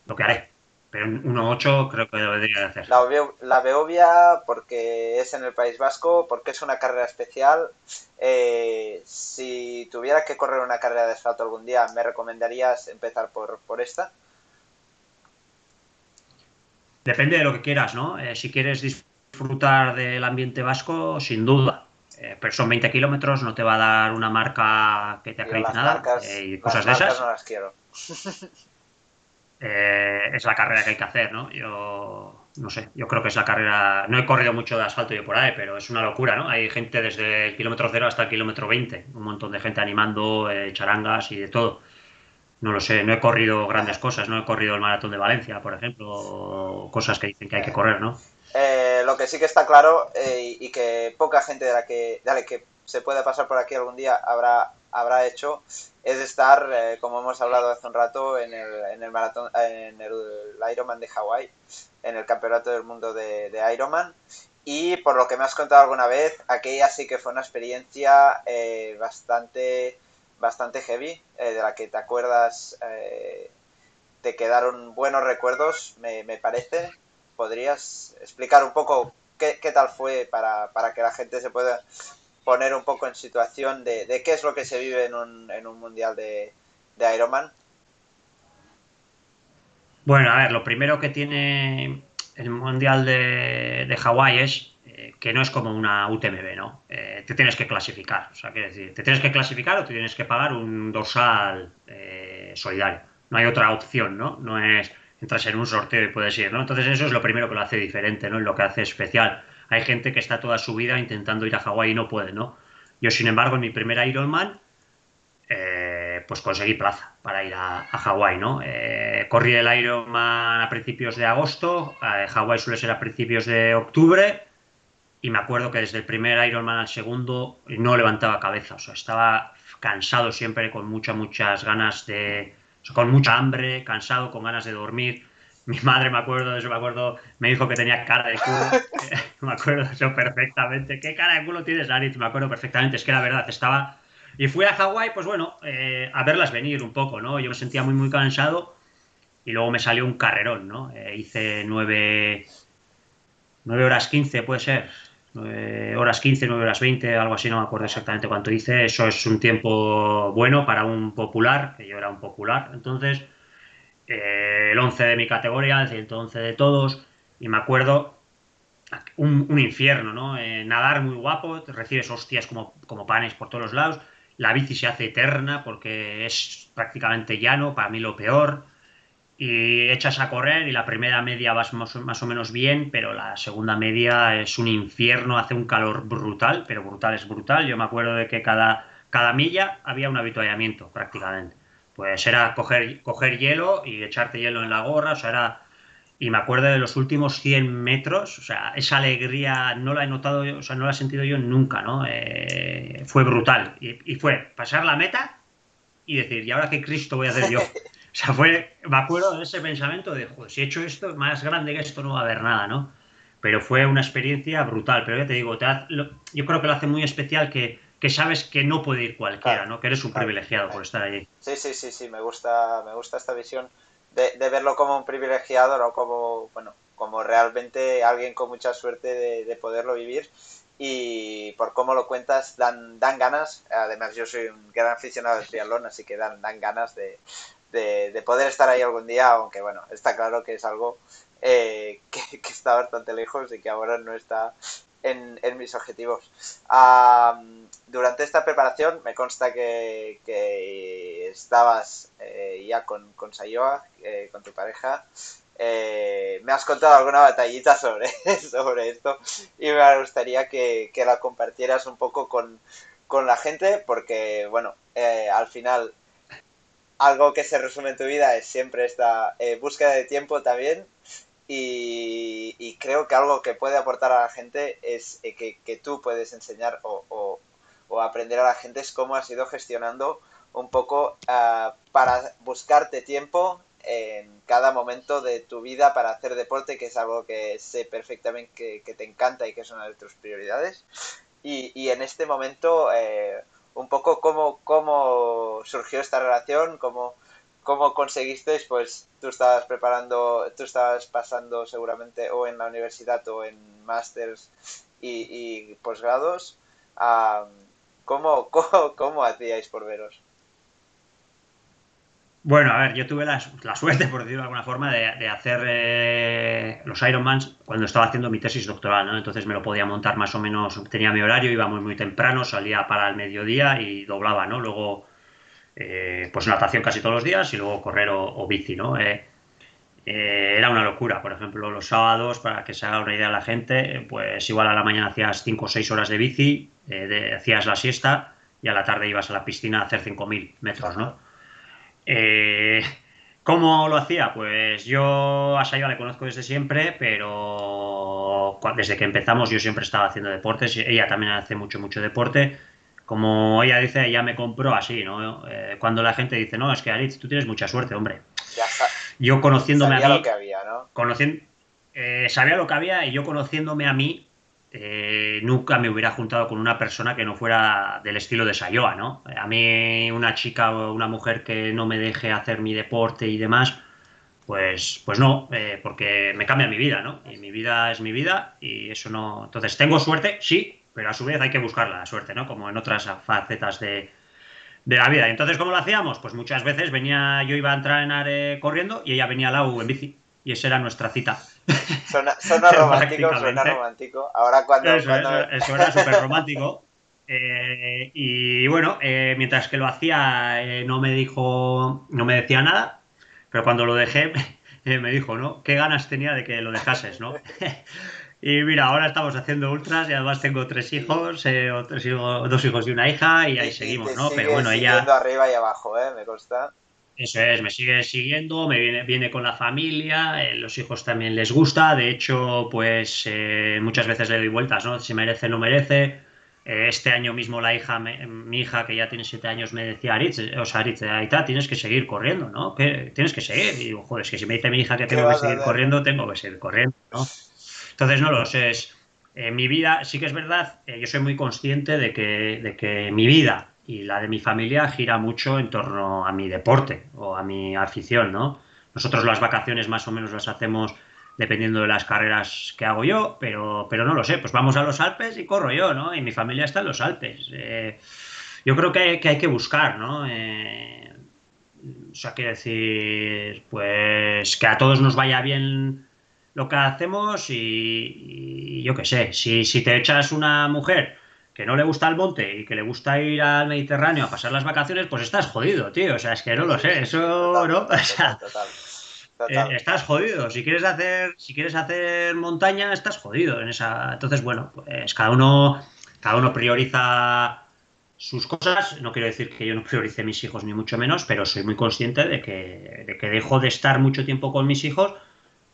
Lo que haré. Pero un 1.8 creo que debería de hacer. La, la Beovia, porque es en el País Vasco, porque es una carrera especial. Eh, si tuviera que correr una carrera de asfalto algún día, ¿me recomendarías empezar por, por esta? Depende de lo que quieras, ¿no? Eh, si quieres disfrutar del ambiente vasco, sin duda. Eh, pero son 20 kilómetros, no te va a dar una marca que te acredite nada eh, y cosas de esas. no las quiero. Eh, es la carrera que hay que hacer, ¿no? Yo no sé, yo creo que es la carrera. No he corrido mucho de asfalto yo por ahí, pero es una locura, ¿no? Hay gente desde el kilómetro cero hasta el kilómetro 20, un montón de gente animando, charangas y de todo. No lo sé, no he corrido grandes cosas, no he corrido el maratón de Valencia, por ejemplo, cosas que dicen que hay que correr, ¿no? Eh, lo que sí que está claro eh, y que poca gente de la que, de que se pueda pasar por aquí algún día habrá, habrá hecho es estar, eh, como hemos hablado hace un rato, en el, en el maratón, en el Ironman de Hawái, en el Campeonato del Mundo de, de, Ironman. Y por lo que me has contado alguna vez, aquella sí que fue una experiencia bastante bastante heavy, de la que te acuerdas, te quedaron buenos recuerdos, me, me parece. ¿Podrías explicar un poco qué, qué tal fue para, para, que la gente se pueda poner un poco en situación de, de qué es lo que se vive en un, en un mundial de, de Ironman? Bueno, a ver, lo primero que tiene el Mundial de, de Hawái es eh, que no es como una UTMB, ¿no? Eh, te tienes que clasificar, o sea, quiere decir, te tienes que clasificar o te tienes que pagar un dorsal eh, solidario. No hay otra opción, ¿no? No es entras en un sorteo y puedes ir, ¿no? Entonces eso es lo primero que lo hace diferente, ¿no? Lo que hace especial. Hay gente que está toda su vida intentando ir a Hawái y no puede, ¿no? Yo, sin embargo, en mi primer Ironman, pues conseguí plaza para ir a, a Hawái, ¿no? Eh, corrí el Ironman a principios de agosto, eh, Hawái suele ser a principios de octubre, y me acuerdo que desde el primer Ironman al segundo no levantaba cabeza, o sea, estaba cansado siempre, con muchas, muchas ganas de... O sea, con mucha hambre, cansado, con ganas de dormir. Mi madre, me acuerdo de eso, me acuerdo, me dijo que tenía cara de culo. me acuerdo de eso perfectamente. ¿Qué cara de culo tienes, Aritz? Me acuerdo perfectamente. Es que la verdad, estaba y fui a Hawái, pues bueno, eh, a verlas venir un poco, ¿no? Yo me sentía muy, muy cansado y luego me salió un carrerón, ¿no? Eh, hice 9, horas 15, puede ser. 9 horas 15, 9 horas 20, algo así, no me acuerdo exactamente cuánto hice. Eso es un tiempo bueno para un popular, que yo era un popular. Entonces, eh, el 11 de mi categoría, el 111 de todos. Y me acuerdo un, infierno, ¿no? nadar muy guapo, recibes hostias como, como panes por todos los lados la bici se hace eterna porque es prácticamente llano, para mí lo peor. Y echas a correr y la primera media vas más, o menos bien, pero la segunda media es un infierno, hace un calor brutal, pero brutal es brutal. Yo me acuerdo de que cada, cada milla había un habituallamiento prácticamente. Pues era coger, coger hielo y echarte hielo en la gorra, o sea, y me acuerdo de los últimos 100 metros, o sea, esa alegría no la he notado, o sea, no la he sentido yo nunca, ¿no? Eh, fue brutal. Y, fue pasar la meta y decir, ¿y ahora qué Cristo voy a hacer yo? O sea, fue, me acuerdo de ese pensamiento de, joder, si he hecho esto, más grande que esto no va a haber nada, ¿no? Pero fue una experiencia brutal. Pero ya te digo, yo creo que lo hace muy especial que, que sabes que no puede ir cualquiera, ¿no? Que eres un privilegiado por estar allí. Sí, sí, sí, sí, me gusta, me gusta esta visión de, verlo como un privilegiado, no como, bueno, como realmente alguien con mucha suerte de, poderlo vivir. Y por cómo lo cuentas, dan, dan ganas. Además, yo soy un gran aficionado al triatlón, así que dan, dan ganas de, de, poder estar ahí algún día, aunque bueno, está claro que es algo eh, que, está bastante lejos y que ahora no está en, mis objetivos. durante esta preparación me consta que, estabas eh, ya con, con Sayoa, eh, con tu pareja. Me has contado alguna batallita sobre, sobre esto y me gustaría que, que la compartieras un poco con, con la gente porque, bueno, al final algo que se resume en tu vida es siempre esta búsqueda de tiempo también y, creo que algo que puede aportar a la gente es eh, que, tú puedes enseñar o, aprender a la gente es cómo has ido gestionando un poco ah, para buscarte tiempo en cada momento de tu vida para hacer deporte, que es algo que sé perfectamente que, te encanta y que es una de tus prioridades. Y, en este momento, eh, un poco cómo, cómo surgió esta relación, cómo, ¿Cómo conseguisteis? Pues tú estabas preparando, tú estabas pasando seguramente o en la universidad o en másters y, posgrados. ¿cómo, cómo, hacíais por veros? Bueno, a ver, yo tuve la, suerte, por decirlo de alguna forma, de, hacer eh, los Ironmans cuando estaba haciendo mi tesis doctoral, ¿no? Entonces me lo podía montar más o menos, tenía mi horario, iba muy, temprano, salía para el mediodía y doblaba, ¿no? Luego eh, pues natación casi todos los días y luego correr o, bici, ¿no? Eh, eh, era una locura, por ejemplo, los sábados, para que se haga una idea la gente, pues igual a la mañana hacías 5 o 6 horas de bici, hacías la siesta y a la tarde ibas a la piscina a hacer 5.000 metros, ¿no? ¿Cómo lo hacía? Pues yo a Sayo le conozco desde siempre, pero desde que empezamos yo siempre estaba haciendo deportes, ella también hace mucho, mucho deporte, como ella dice, ella me compró así, ¿no? Eh, cuando la gente dice, no, es que Aritz, tú tienes mucha suerte, hombre. Ya Yo conociéndome sabía a mí. lo que había, ¿no? Conociendo, eh, sabía lo que había y yo conociéndome a mí, eh, nunca me hubiera juntado con una persona que no fuera del estilo de Sayoa, ¿no? A mí una chica o una mujer que no me deje hacer mi deporte y demás, pues, pues no, eh, porque me cambia mi vida, ¿no? Y mi vida es mi vida y eso no... Entonces, ¿tengo suerte? Sí, pero a su vez hay que buscarla, la suerte, ¿no? Como en otras facetas de, la vida. entonces, ¿cómo lo hacíamos? Pues muchas veces venía, yo iba a entrenar eh, corriendo y ella venía al lado en bici. Y esa era nuestra cita. Suena, romántico, suena romántico. Ahora cuando... Eso, era súper romántico. Eh, y bueno, mientras que lo hacía, no me dijo, no me decía nada, pero cuando lo dejé, me dijo, ¿no? ¿Qué ganas tenía de que lo dejases, ¿no? y mira, ahora estamos haciendo ultras y además tengo tres hijos, eh, dos hijos y una hija y ahí seguimos, ¿no? Pero bueno, ella... arriba y abajo, ¿eh? Me consta. Eso es, me sigue siguiendo, me viene, viene con la familia, eh, los hijos también les gusta, de hecho, pues eh, muchas veces le doy vueltas, ¿no? Si merece, no merece. Eh, este año mismo la hija, mi hija que ya tiene siete años me decía, Aritz, o sea, Aritz, ahí está, tienes que seguir corriendo, ¿no? Que tienes que seguir. Y digo, joder, es que si me dice mi hija que tengo que seguir corriendo, tengo que seguir corriendo, ¿no? Entonces, no lo sé. Es, mi vida, sí que es verdad, yo soy muy consciente de que, de que mi vida y la de mi familia gira mucho en torno a mi deporte o a mi afición, ¿no? Nosotros las vacaciones más o menos las hacemos dependiendo de las carreras que hago yo, pero, pero no lo sé, pues vamos a los Alpes y corro yo, ¿no? Y mi familia está en los Alpes. Eh, yo creo que, hay que buscar, ¿no? Eh, o sea, quiero decir, pues que a todos nos vaya bien lo que hacemos y, yo qué sé, si, si te echas una mujer que no le gusta el monte y que le gusta ir al Mediterráneo a pasar las vacaciones, pues estás jodido, tío. O sea, es que no lo sé, eso, ¿no? O sea, eh, estás jodido. Si quieres hacer, si quieres hacer montaña, estás jodido en esa. Entonces, bueno, pues cada uno, cada uno prioriza sus cosas. No quiero decir que yo no priorice mis hijos ni mucho menos, pero soy muy consciente de que, de que dejo de estar mucho tiempo con mis hijos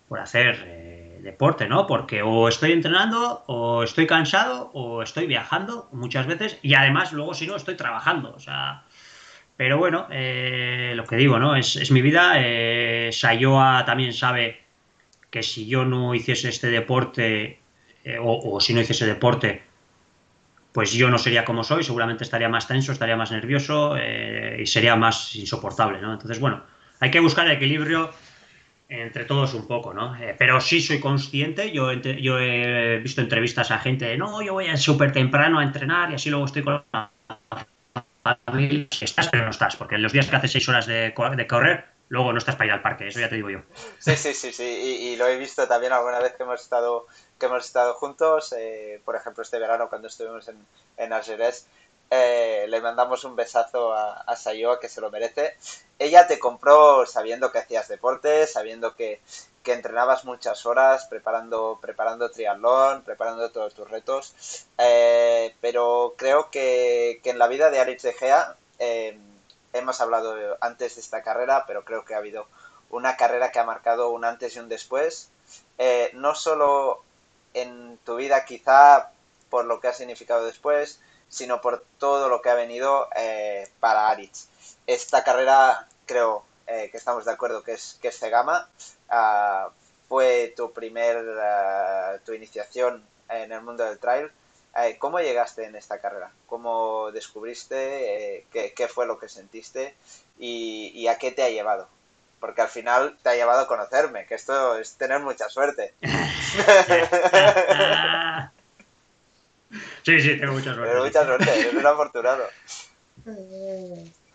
por hacer eh, deporte, ¿no? Porque o estoy entrenando, o estoy cansado, o estoy viajando muchas veces, y además luego si no estoy trabajando. O sea, pero bueno, eh, lo que digo, ¿no? Es, mi vida. Eh, Sayoa también sabe que si yo no hiciese este deporte, eh, o, si no hiciese deporte, pues yo no sería como soy, seguramente estaría más tenso, estaría más nervioso y sería más insoportable, ¿no? Entonces, bueno, hay que buscar el equilibrio entre todos un poco, ¿no? pero sí soy consciente, yo, yo he visto entrevistas a gente de, no, yo voy súper temprano a entrenar y así luego estoy con estás, pero no estás, porque en los días que haces seis horas de, correr, luego no estás para ir al parque, eso ya te digo yo. Sí, sí, sí, sí, y, lo he visto también alguna vez que hemos estado, que hemos estado juntos, eh, por ejemplo este verano cuando estuvimos en, en eh, le mandamos un besazo a, a Sayoa que se lo merece. Ella te compró sabiendo que hacías deporte, sabiendo que, que entrenabas muchas horas preparando, preparando triatlón, preparando todos tus retos, eh, pero creo que, en la vida de Aritz de Gea, eh, hemos hablado antes de esta carrera, pero creo que ha habido una carrera que ha marcado un antes y un después, eh, no solo en tu vida quizá por lo que ha significado después, sino por todo lo que ha venido para Aritz. Esta carrera creo que estamos de acuerdo que es, que es Cegama, Ah, fue tu primer, ah, tu iniciación en el mundo del trail. Eh, ¿Cómo llegaste en esta carrera? ¿Cómo descubriste? Eh, qué, fue lo que sentiste? Y, a qué te ha llevado? Porque al final te ha llevado a conocerme, que esto es tener mucha suerte. sí, sí, tengo mucha suerte. Tengo mucha suerte, eres un afortunado.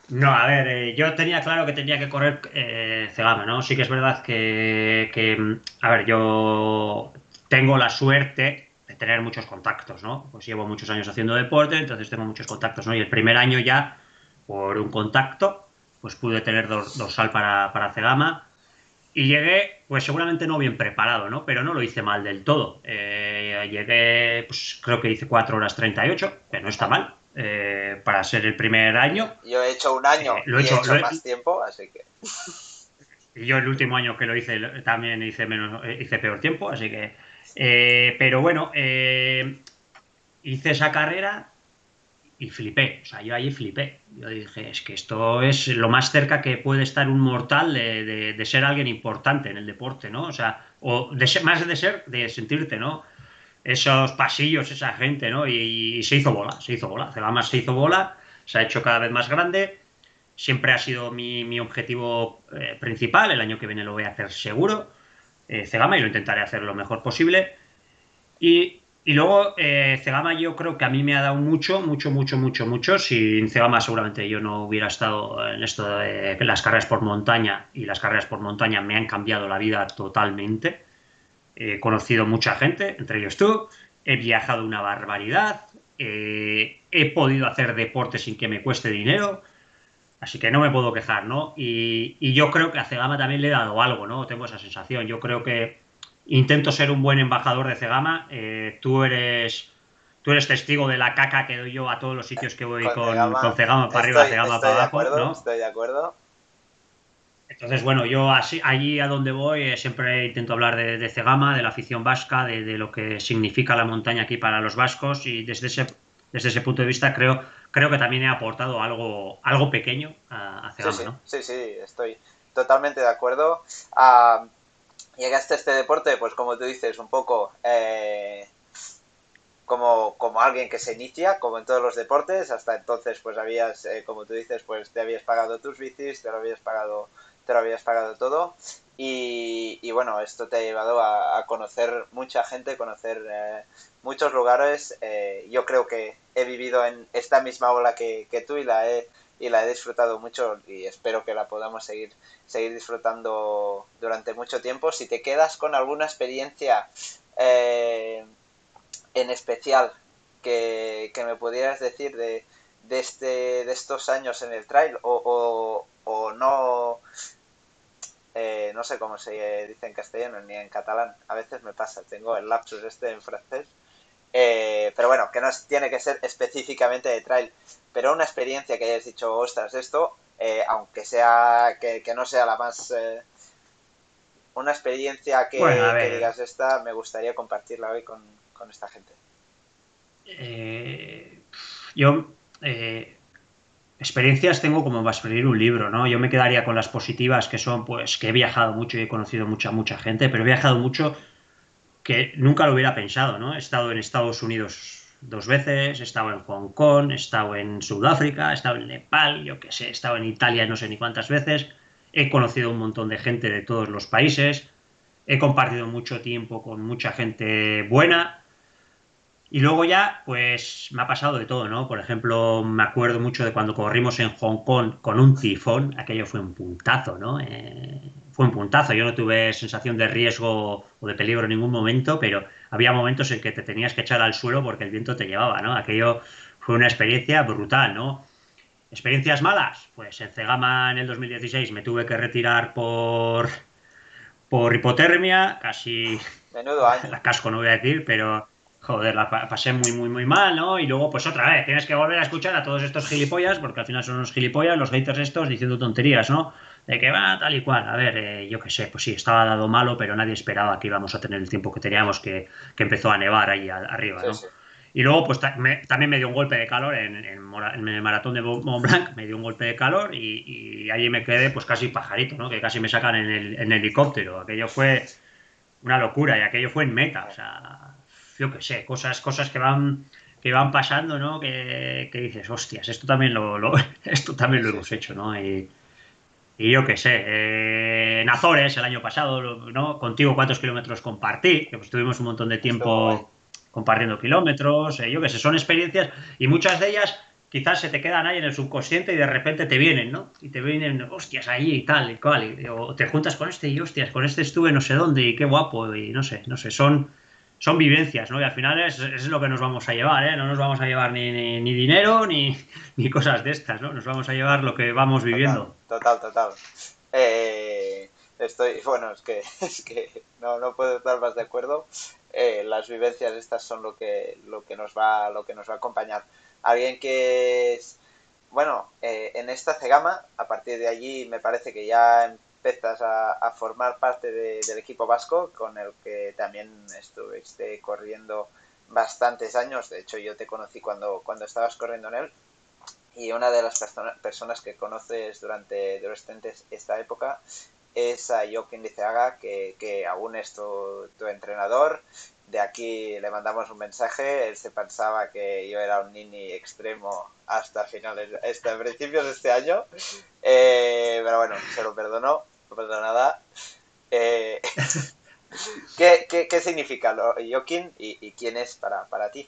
No, a ver, eh, yo tenía claro que tenía que correr eh, Cegama, ¿no? Sí que es verdad que, a ver, yo tengo la suerte de tener muchos contactos, ¿no? Pues llevo muchos años haciendo deporte, entonces tengo muchos contactos, ¿no? Y el primer año ya, por un contacto, pues pude tener dorsal para, para Cegama y llegué, pues seguramente no bien preparado, ¿no? Pero no lo hice mal del todo. Eh, llegué, pues creo que hice 4 horas 38, que no está mal eh, para ser el primer año. Yo he hecho un año eh, lo he hecho, más tiempo, así que... Y yo el último año que lo hice también hice, menos, eh, hice peor tiempo, así que... pero bueno, hice esa carrera y flipé, o sea, yo ahí flipé. Yo dije, es que esto es lo más cerca que puede estar un mortal de, ser alguien importante en el deporte, ¿no? O sea, o de ser, más de ser, de sentirte, ¿no? Esos pasillos, esa gente, ¿no? Y, se hizo bola, se hizo bola. Cegama se hizo bola, se ha hecho cada vez más grande. Siempre ha sido mi, objetivo eh, principal. El año que viene lo voy a hacer seguro. Eh, Cegama y lo intentaré hacer lo mejor posible. Y, luego, eh, Cegama yo creo que a mí me ha dado mucho, mucho, mucho, mucho, mucho. Sin Cegama seguramente yo no hubiera estado en esto de las carreras por montaña y las carreras por montaña me han cambiado la vida totalmente. He conocido mucha gente, entre ellos tú. He viajado una barbaridad. Eh, he podido hacer deporte sin que me cueste dinero. Así que no me puedo quejar, ¿no? Y, yo creo que a Cegama también le he dado algo, ¿no? Tengo esa sensación. Yo creo que intento ser un buen embajador de Cegama. Eh, tú eres tú eres testigo de la caca que doy yo a todos los sitios que voy con, Cegama, para arriba, Cegama para abajo. ¿no? Estoy de acuerdo. Entonces, bueno, yo así, allí a donde voy eh, siempre intento hablar de, Cegama, de la afición vasca, de, lo que significa la montaña aquí para los vascos y desde ese, desde ese punto de vista creo, creo que también he aportado algo, algo pequeño a, Cegama, sí, sí, ¿no? Sí, sí, estoy totalmente de acuerdo. Uh, llegaste a este deporte, pues como tú dices, un poco eh, como, como alguien que se inicia, como en todos los deportes. Hasta entonces, pues habías, eh, como tú dices, pues te habías pagado tus bicis, te lo habías pagado te lo habías pagado todo. Y, bueno, esto te ha llevado a, conocer mucha gente, conocer eh, muchos lugares. Eh, yo creo que he vivido en esta misma ola que, tú y la, he, y la he disfrutado mucho y espero que la podamos seguir, seguir disfrutando durante mucho tiempo. Si te quedas con alguna experiencia eh, en especial que, me pudieras decir de, de, este, de estos años en el trail o, o no eh, no sé cómo se dice en castellano ni en catalán, a veces me pasa, tengo el lapsus este en francés, eh, pero bueno, que no tiene que ser específicamente de trail, pero una experiencia que hayas dicho, ostras, esto, eh, aunque sea, que, no sea la más... una experiencia que, digas esta, me gustaría compartirla hoy con, con esta gente. yo experiencias tengo como va a escribir un libro, ¿no? Yo me quedaría con las positivas que son, pues, que he viajado mucho y he conocido mucha, mucha gente, pero he viajado mucho que nunca lo hubiera pensado, ¿no? He estado en Estados Unidos dos veces, he estado en Hong Kong, he estado en Sudáfrica, he estado en Nepal, yo qué sé, he estado en Italia no sé ni cuántas veces, he conocido un montón de gente de todos los países, he compartido mucho tiempo con mucha gente buena, y luego ya, pues me ha pasado de todo, ¿no? Por ejemplo, me acuerdo mucho de cuando corrimos en Hong Kong con un tifón, aquello fue un puntazo, ¿no? Eh, fue un puntazo, yo no tuve sensación de riesgo o de peligro en ningún momento, pero había momentos en que te tenías que echar al suelo porque el viento te llevaba, ¿no? Aquello fue una experiencia brutal, ¿no? ¿Experiencias malas? Pues en Cegama en el 2016 me tuve que retirar por, por hipotermia, casi... Menudo año. La casco no voy a decir, pero joder, la pasé muy, muy, muy mal, ¿no? Y luego, pues otra vez, tienes que volver a escuchar a todos estos gilipollas, porque al final son unos gilipollas, los haters estos, diciendo tonterías, ¿no? De que va tal y cual. A ver, eh, yo qué sé, pues sí, estaba dado malo, pero nadie esperaba que íbamos a tener el tiempo que teníamos, que, empezó a nevar ahí arriba, ¿no? Y luego, pues también me dio un golpe de calor en, en, el maratón de Mont Blanc, me dio un golpe de calor y, allí me quedé, pues casi pajarito, ¿no? Que casi me sacan en el en helicóptero. Aquello fue una locura y aquello fue en meta, o sea yo qué sé, cosas, cosas que van que van pasando, ¿no? Que, dices, hostias, esto también lo, esto también lo hemos hecho, ¿no? Y, yo qué sé, eh, en Azores el año pasado, ¿no? Contigo cuántos kilómetros compartí, que pues tuvimos un montón de tiempo compartiendo kilómetros, eh, yo qué sé, son experiencias y muchas de ellas quizás se te quedan ahí en el subconsciente y de repente te vienen, ¿no? Y te vienen, hostias, ahí y tal y cual, o te juntas con este y hostias, con este estuve no sé dónde y qué guapo y no sé, no sé, son son vivencias, ¿no? Y al final es, es, lo que nos vamos a llevar, ¿eh? No nos vamos a llevar ni, ni, dinero ni, ni, cosas de estas, ¿no? Nos vamos a llevar lo que vamos viviendo. Total, total. Eh, estoy, bueno, es que, es que no, no puedo estar más de acuerdo. Eh, las vivencias estas son lo que, lo que nos va, lo que nos va a acompañar. Alguien que es, bueno, eh, en esta Cegama, a partir de allí me parece que ya empiezas a, formar parte del equipo vasco, con el que también estuviste corriendo bastantes años. De hecho, yo te conocí cuando, cuando estabas corriendo en él. Y una de las personas que conoces durante, durante esta época es a Joaquín Liceaga, que, que aún es tu, entrenador de aquí le mandamos un mensaje, él se pensaba que yo era un nini extremo hasta finales, hasta principios de este año, eh, pero bueno, se lo perdonó, no pasa nada. Eh, ¿qué, qué, significa Joaquín y, y, quién es para, para ti?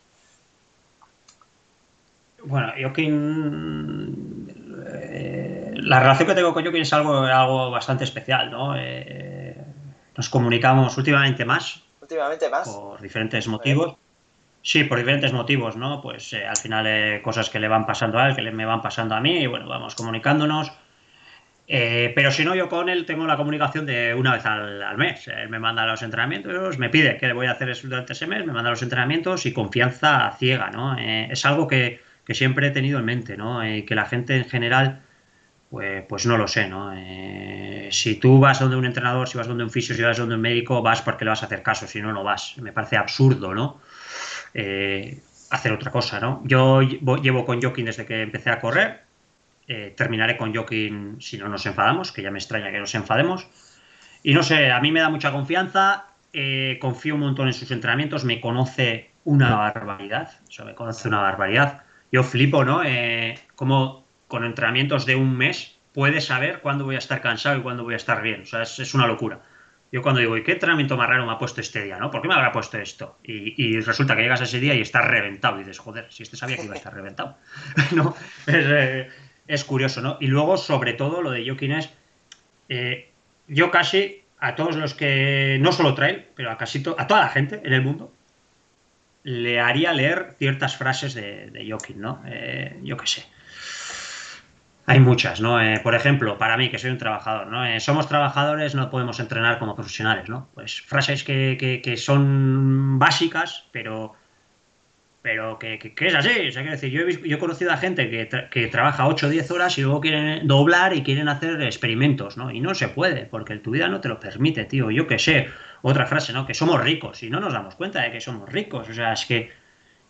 Bueno, Joaquín, eh, la relación que tengo con Joaquín es algo, algo bastante especial, ¿no? nos comunicamos últimamente más, últimamente más. Por diferentes motivos. Sí, por diferentes motivos, ¿no? Pues eh, al final eh, cosas que le van pasando a él, que le, me van pasando a mí, y bueno, vamos comunicándonos. Eh, pero si no, yo con él tengo la comunicación de una vez al, mes. Él me manda los entrenamientos, me pide que voy a hacer durante ese mes, me manda los entrenamientos y confianza ciega, ¿no? es algo que, que, siempre he tenido en mente, ¿no? Y que la gente en general pues, pues no lo sé, ¿no? Eh, si tú vas donde un entrenador, si vas donde un fisio, si vas donde un médico, vas porque le vas a hacer caso, si no, no vas. Me parece absurdo, ¿no? Eh, hacer otra cosa, ¿no? Yo llevo con Joaquín desde que empecé a correr, eh, terminaré con Joaquín si no nos enfadamos, que ya me extraña que nos enfademos. Y no sé, a mí me da mucha confianza, confío un montón en sus entrenamientos, me conoce una barbaridad, o sea, me conoce una barbaridad. Yo flipo, ¿no? como con entrenamientos de un mes puedes saber cuándo voy a estar cansado y cuándo voy a estar bien. O sea, es, una locura. Yo cuando digo, ¿y qué entrenamiento más raro me ha puesto este día? ¿no? ¿Por qué me habrá puesto esto? Y, resulta que llegas a ese día y estás reventado. Y dices, joder, si este sabía que iba a estar reventado. ¿No? Eh, es, curioso, ¿no? Y luego, sobre todo, lo de Joaquín es, eh, yo casi a todos los que, no solo trail, pero a casi a toda la gente en el mundo, le haría leer ciertas frases de, de Joaquín, ¿no? Eh, yo qué sé. Hay muchas, ¿no? Eh, por ejemplo, para mí, que soy un trabajador, ¿no? Somos trabajadores, no podemos entrenar como profesionales, ¿no? Pues frases que, que, son básicas, pero, pero que, que, es así. O sea, decir, yo he, yo he conocido a gente que, trabaja 8 o 10 horas y luego quieren doblar y quieren hacer experimentos, ¿no? Y no se puede, porque tu vida no te lo permite, tío. Yo qué sé, otra frase, ¿no? Que somos ricos y no nos damos cuenta de que somos ricos. O sea, es que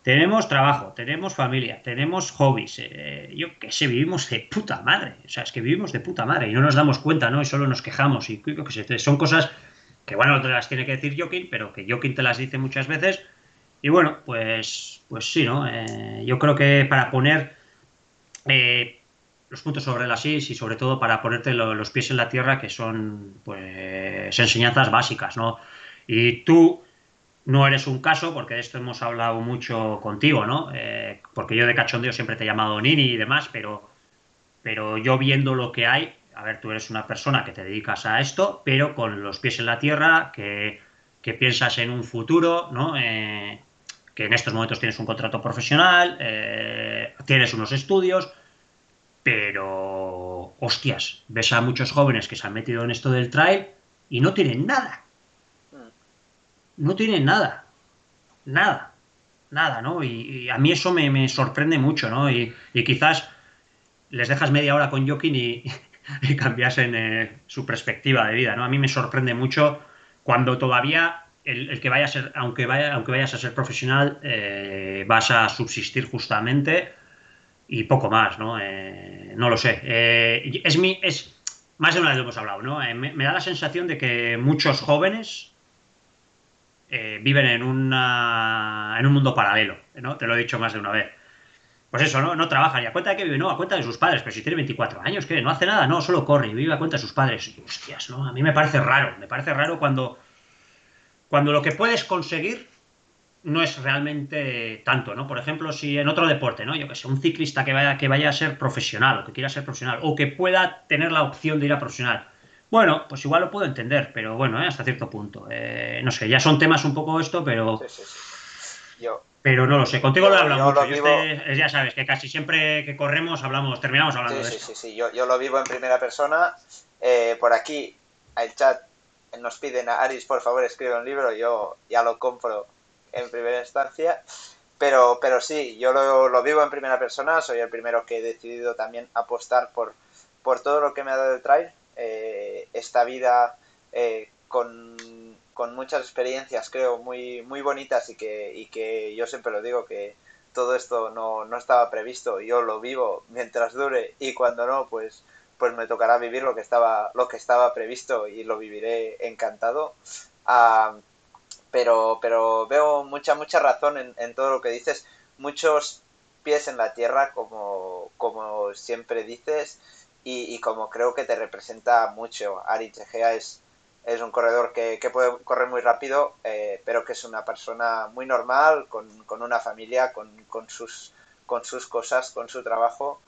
tenemos trabajo, tenemos familia, tenemos hobbies. Eh, yo qué sé, vivimos de puta madre. O sea, es que vivimos de puta madre y no nos damos cuenta, ¿no? Y solo nos quejamos. Y qué sé, son cosas que, bueno, te las tiene que decir Joaquín, pero que Joaquín te las dice muchas veces. Y bueno, pues, pues sí, ¿no? Eh, yo creo que para poner eh, los puntos sobre las is y sobre todo para ponerte los pies en la tierra, que son, pues, enseñanzas básicas, ¿no? Y tú no eres un caso, porque de esto hemos hablado mucho contigo, ¿no? Eh, porque yo de cachondeo siempre te he llamado Nini y demás, pero, pero yo viendo lo que hay, a ver, tú eres una persona que te dedicas a esto, pero con los pies en la tierra, que, piensas en un futuro, ¿no? Eh, que en estos momentos tienes un contrato profesional, eh, tienes unos estudios, pero, hostias, ves a muchos jóvenes que se han metido en esto del trail y no tienen nada no tienen nada, nada, nada, ¿no? Y, a mí eso me, sorprende mucho, ¿no? Y, quizás les dejas media hora con Joaquín y, y cambiasen eh, su perspectiva de vida, ¿no? A mí me sorprende mucho cuando todavía el, que vaya a ser, aunque, vaya, aunque vayas a ser profesional, eh, vas a subsistir justamente y poco más, ¿no? Eh, no lo sé. es mi, es, más de una vez lo hemos hablado, ¿no? me, da la sensación de que muchos jóvenes eh, viven en, en un mundo paralelo, ¿no? Te lo he dicho más de una vez. Pues eso, ¿no? No trabaja y a cuenta de que vive, no, a cuenta de sus padres, pero si tiene 24 años, ¿qué? No hace nada, no, solo corre y vive a cuenta de sus padres. Y, hostias, ¿no? A mí me parece raro, me parece raro cuando, cuando lo que puedes conseguir no es realmente tanto, ¿no? Por ejemplo, si en otro deporte, ¿no? Yo que sé, un ciclista que vaya, que vaya a ser profesional o que quiera ser profesional o que pueda tener la opción de ir a profesional bueno, pues igual lo puedo entender, pero bueno, ¿eh? hasta cierto punto. Eh, no sé, ya son temas un poco esto, pero. Sí, sí, sí. Yo. Pero no lo sé, contigo lo he hablado mucho. Este, ya sabes que casi siempre que corremos hablamos, terminamos hablando de esto. Sí, sí, sí, yo, yo lo vivo en primera persona. Eh, por aquí, el chat nos piden a Aris, por favor, escribe un libro. Yo ya lo compro en primera instancia. Pero, pero sí, yo lo, lo vivo en primera persona. Soy el primero que he decidido también apostar por, por todo lo que me ha dado el trail eh, esta vida eh, con, muchas experiencias, creo, muy, muy bonitas y que, y que yo siempre lo digo que todo esto no, no estaba previsto, yo lo vivo mientras dure y cuando no, pues pues me tocará vivir lo que estaba lo que estaba previsto y lo viviré encantado. Ah, pero, pero veo mucha, mucha razón en, todo lo que dices, muchos pies en la tierra, como, como siempre dices, y, como creo que te representa mucho. Ari Chegea es, es un corredor que, que puede correr muy rápido, eh, pero que es una persona muy normal, con, con una familia, con, con, sus, con sus cosas, con su trabajo.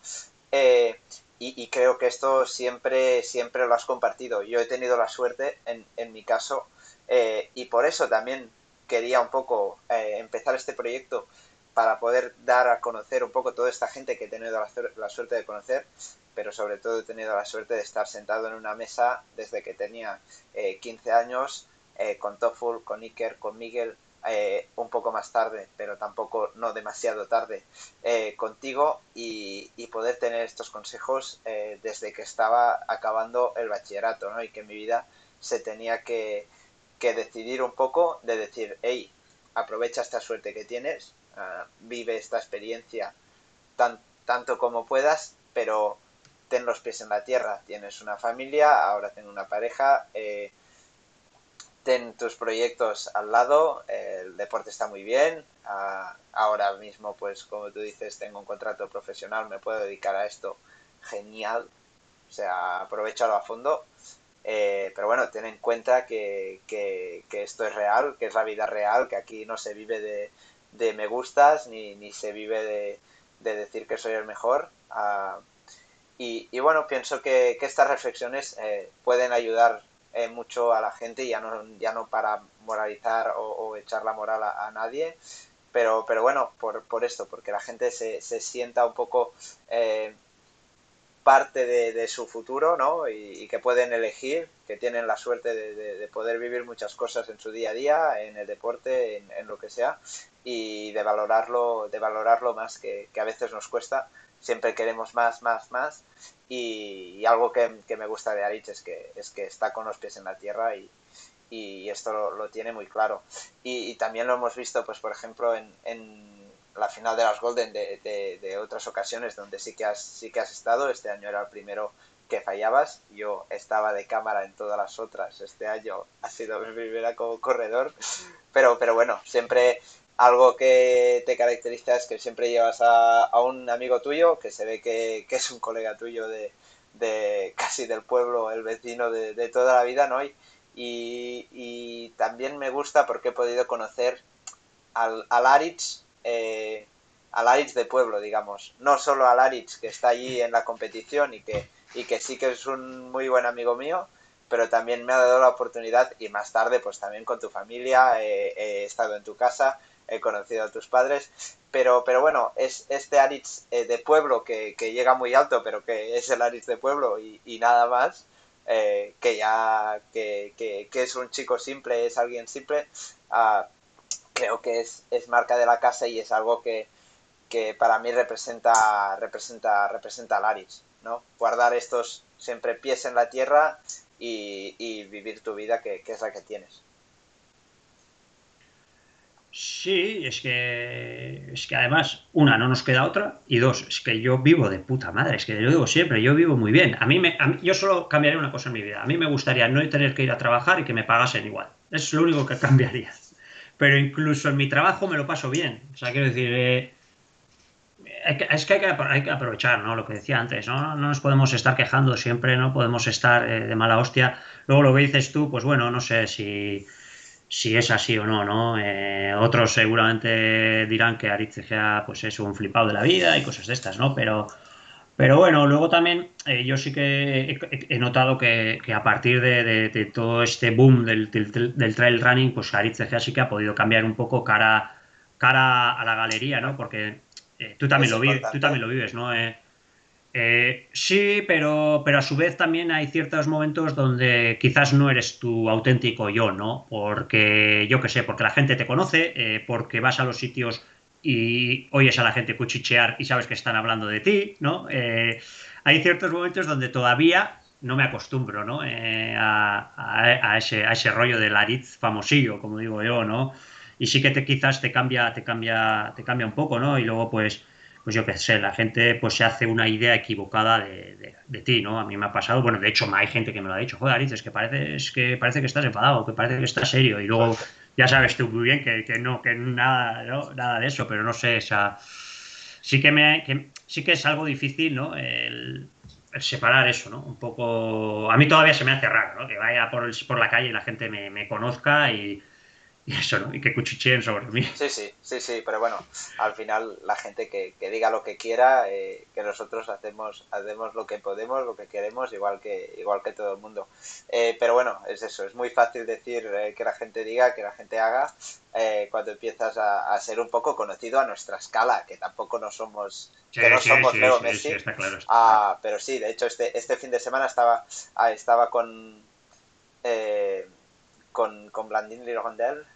Eh, y, creo que esto siempre, siempre lo has compartido. Yo he tenido la suerte, en, en mi caso, eh, y por eso también quería un poco empezar este proyecto para poder dar a conocer un poco toda esta gente que he tenido la, suerte de conocer, pero sobre todo he tenido la suerte de estar sentado en una mesa desde que tenía 15 eh, años, eh, con Toful, con Iker, con Miguel, eh, un poco más tarde, pero tampoco no demasiado tarde, contigo y, poder tener estos consejos desde que estaba acabando el bachillerato, ¿no? Y que mi vida se tenía que, decidir un poco de decir, hey, aprovecha esta suerte que tienes, Ah, vive esta experiencia tan, tanto como puedas, pero ten los pies en la tierra. Tienes una familia, ahora tengo una pareja, eh, tus proyectos al lado, el deporte está muy bien, ah, ahora mismo, pues como tú dices, tengo un contrato profesional, me puedo dedicar a esto, genial, o sea, aprovechalo a fondo. Eh, pero bueno, ten en cuenta que, que, esto es real, que es la vida real, que aquí no se vive de, de me gustas ni, ni se vive de, de, decir que soy el mejor. Ah, y, bueno, pienso que, que estas reflexiones eh, pueden ayudar eh, mucho a la gente, ya no, ya no para moralizar o, echar la moral a, nadie, pero, pero bueno, por, por, esto, porque la gente se, se sienta un poco eh, parte de, su futuro, ¿no? Y, que pueden elegir, que tienen la suerte de, poder vivir muchas cosas en su día a día, en el deporte, en, lo que sea, y de valorarlo, de valorarlo más, que, a veces nos cuesta. Siempre queremos más, más, más. Y, algo que, me gusta de Arich es que, es que está con los pies en la tierra y, y esto lo, tiene muy claro. Y, también lo hemos visto, pues por ejemplo, en la final de las Golden de, de, otras ocasiones donde sí que, has, sí que has estado. Este año era el primero que fallabas. Yo estaba de cámara en todas las otras. Este año ha sido mi primera como corredor. Pero, pero bueno, siempre algo que te caracteriza es que siempre llevas a, un amigo tuyo que se ve que, es un colega tuyo de, casi del pueblo, el vecino de, toda la vida, ¿no? Y, también me gusta porque he podido conocer al, al Aritz eh, al Aritz de pueblo, digamos. No solo al Aritz que está allí en la competición y que, y que sí que es un muy buen amigo mío, pero también me ha dado la oportunidad y más tarde pues también con tu familia, he estado en tu casa, he conocido a tus padres, pero, pero bueno, es este Aritz eh, de pueblo que, llega muy alto, pero que es el Aritz de pueblo y, nada más, eh, que ya que, que, es un chico simple, es alguien simple, uh, creo que es, es marca de la casa y es algo que, que para mí representa, representa, representa Laris, ¿no? Guardar estos siempre pies en la tierra y, y vivir tu vida que, es la que tienes. Sí, es que, es que además, una, no nos queda otra, y dos, es que yo vivo de puta madre, es que lo digo siempre, yo vivo muy bien. A mí, me, yo solo cambiaría una cosa en mi vida, a mí me gustaría no tener que ir a trabajar y que me pagasen igual. Es lo único que cambiaría pero incluso en mi trabajo me lo paso bien. O sea, quiero decir, eh, es que hay, que aprovechar, ¿no? Lo que decía antes, ¿no? No nos podemos estar quejando siempre, no podemos estar eh, de mala hostia. Luego lo que dices tú, pues bueno, no sé si, si es así o no, ¿no? Eh, otros seguramente dirán que Aritz pues es un flipado de la vida y cosas de estas, ¿no? Pero pero bueno, luego también eh, yo sí que he, notado que, a partir de, todo este boom del, trail running, pues Aritz sí que ha podido cambiar un poco cara, cara a la galería, ¿no? Porque eh, tú, también lo vives, tú también lo vives, ¿no? Eh, sí, pero, pero a su vez también hay ciertos momentos donde quizás no eres tu auténtico yo, ¿no? Porque yo qué sé, porque la gente te conoce, porque vas a los sitios y oyes a la gente cuchichear y sabes que están hablando de ti, ¿no? Eh, hay ciertos momentos donde todavía no me acostumbro, ¿no? Eh, a, ese, a ese rollo del Aritz famosillo, como digo yo, ¿no? Y sí que te, quizás te cambia, te cambia, te cambia un poco, ¿no? Y luego, pues, pues yo qué sé, la gente pues se hace una idea equivocada de, de, ti, ¿no? A mí me ha pasado, bueno, de hecho hay gente que me lo ha dicho, joder, Aritz, es que parece, es que parece que estás enfadado, que parece que estás serio, y luego ya sabes tú muy bien que, no, que nada, nada de eso, pero no sé, o sea, sí que me, sí que es algo difícil, ¿no? El, separar eso, ¿no? Un poco, a mí todavía se me hace raro, ¿no? Que vaya por, por la calle y la gente me, me conozca y, y eso, ¿no? Y que cuchicheen sobre mí. Sí, sí, sí, sí, pero bueno, al final la gente que, diga lo que quiera, eh, que nosotros hacemos, hacemos lo que podemos, lo que queremos, igual que, igual que todo el mundo. Eh, pero bueno, es eso, es muy fácil decir eh, que la gente diga, que la gente haga, cuando empiezas a, ser un poco conocido a nuestra escala, que tampoco no somos, que no somos Leo Messi. Ah, pero sí, de hecho este, este fin de semana estaba, ah, estaba con... con, con Blandine Rondel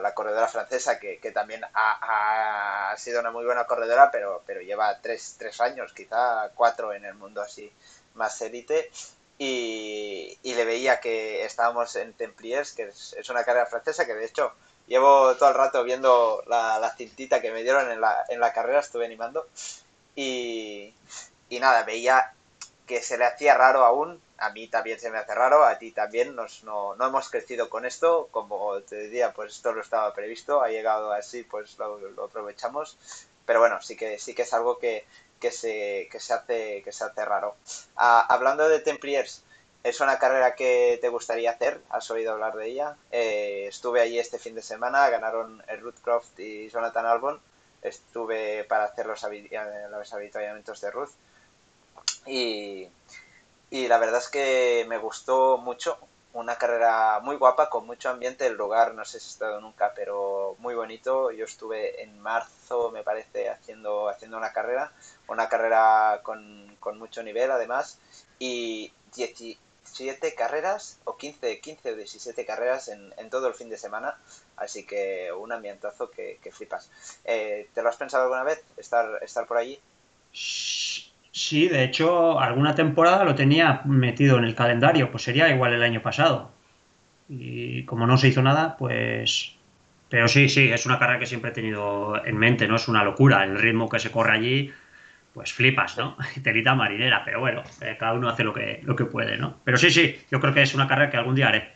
la corredora francesa, que, también ha, sido una muy buena corredora, pero, pero lleva tres, tres años, quizá cuatro en el mundo así más élite. Y, le veía que estábamos en Templiers, que es, una carrera francesa, que de hecho llevo todo el rato viendo la, la cintita que me dieron en la, en la carrera, estuve animando. Y, y nada, veía que se le hacía raro aún a mí también se me hace raro, a ti también, nos, no, no hemos crecido con esto, como te decía, pues esto no estaba previsto, ha llegado así, pues lo, aprovechamos, pero bueno, sí que, sí que es algo que, que, se, que, se, hace, que se hace raro. Ah, hablando de Templiers, ¿es una carrera que te gustaría hacer? ¿Has oído hablar de ella? Eh, estuve allí este fin de semana, ganaron Ruth Croft y Jonathan Albon, estuve para hacer los, los avituallamientos de Ruth y y la verdad es que me gustó mucho. Una carrera muy guapa, con mucho ambiente. El lugar no sé si he estado nunca, pero muy bonito. Yo estuve en marzo, me parece, haciendo, haciendo una carrera. Una carrera con, con mucho nivel, además. Y 17 carreras, o 15, 15 o 17 carreras en, en, todo el fin de semana. Así que un ambientazo que, que flipas. Eh, ¿Te lo has pensado alguna vez, estar, estar por allí? Sí, de hecho, alguna temporada lo tenía metido en el calendario, pues sería igual el año pasado. Y como no se hizo nada, pues... Pero sí, sí, es una carrera que siempre he tenido en mente, ¿no? Es una locura. El ritmo que se corre allí, pues flipas, ¿no? Telita marinera, pero bueno, eh, cada uno hace lo que, lo que puede, ¿no? Pero sí, sí, yo creo que es una carrera que algún día haré.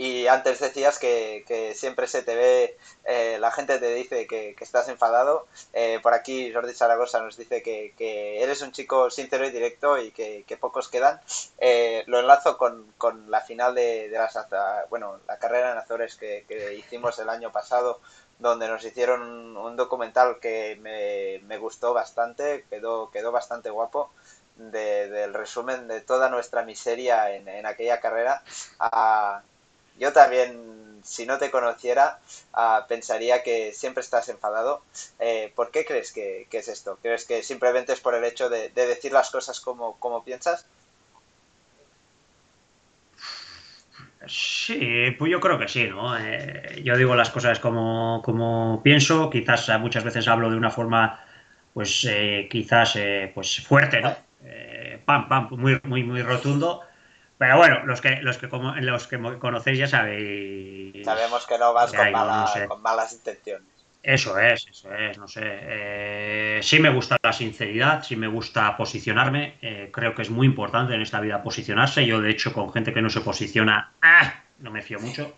Y antes decías que, siempre se te ve, eh, la gente te dice que, estás enfadado. Eh, por aquí Jordi Zaragoza nos dice que, eres un chico sincero y directo y que, pocos quedan. Eh, lo enlazo con, la final de, las, bueno, la carrera en Azores que, hicimos el año pasado, donde nos hicieron un documental que me, gustó bastante, quedó, quedó bastante guapo. del resumen de toda nuestra miseria en, en aquella carrera. A, yo también, si no te conociera, ah, pensaría que siempre estás enfadado. Eh, ¿Por qué crees que, es esto? ¿Crees que simplemente es por el hecho de, decir las cosas como, como piensas? Sí, pues yo creo que sí, ¿no? Eh, yo digo las cosas como, como, pienso, quizás muchas veces hablo de una forma, pues eh, quizás pues fuerte, ¿no? pam, pam, muy, muy, muy rotundo, pero bueno, los que, los que, como, los que conocéis ya sabéis. Sabemos que no vas con, malas intenciones. Eso es, eso es, no sé. Eh, sí me gusta la sinceridad, sí me gusta posicionarme. Eh, creo que es muy importante en esta vida posicionarse. Yo, de hecho, con gente que no se posiciona, ¡ah! no me fío mucho.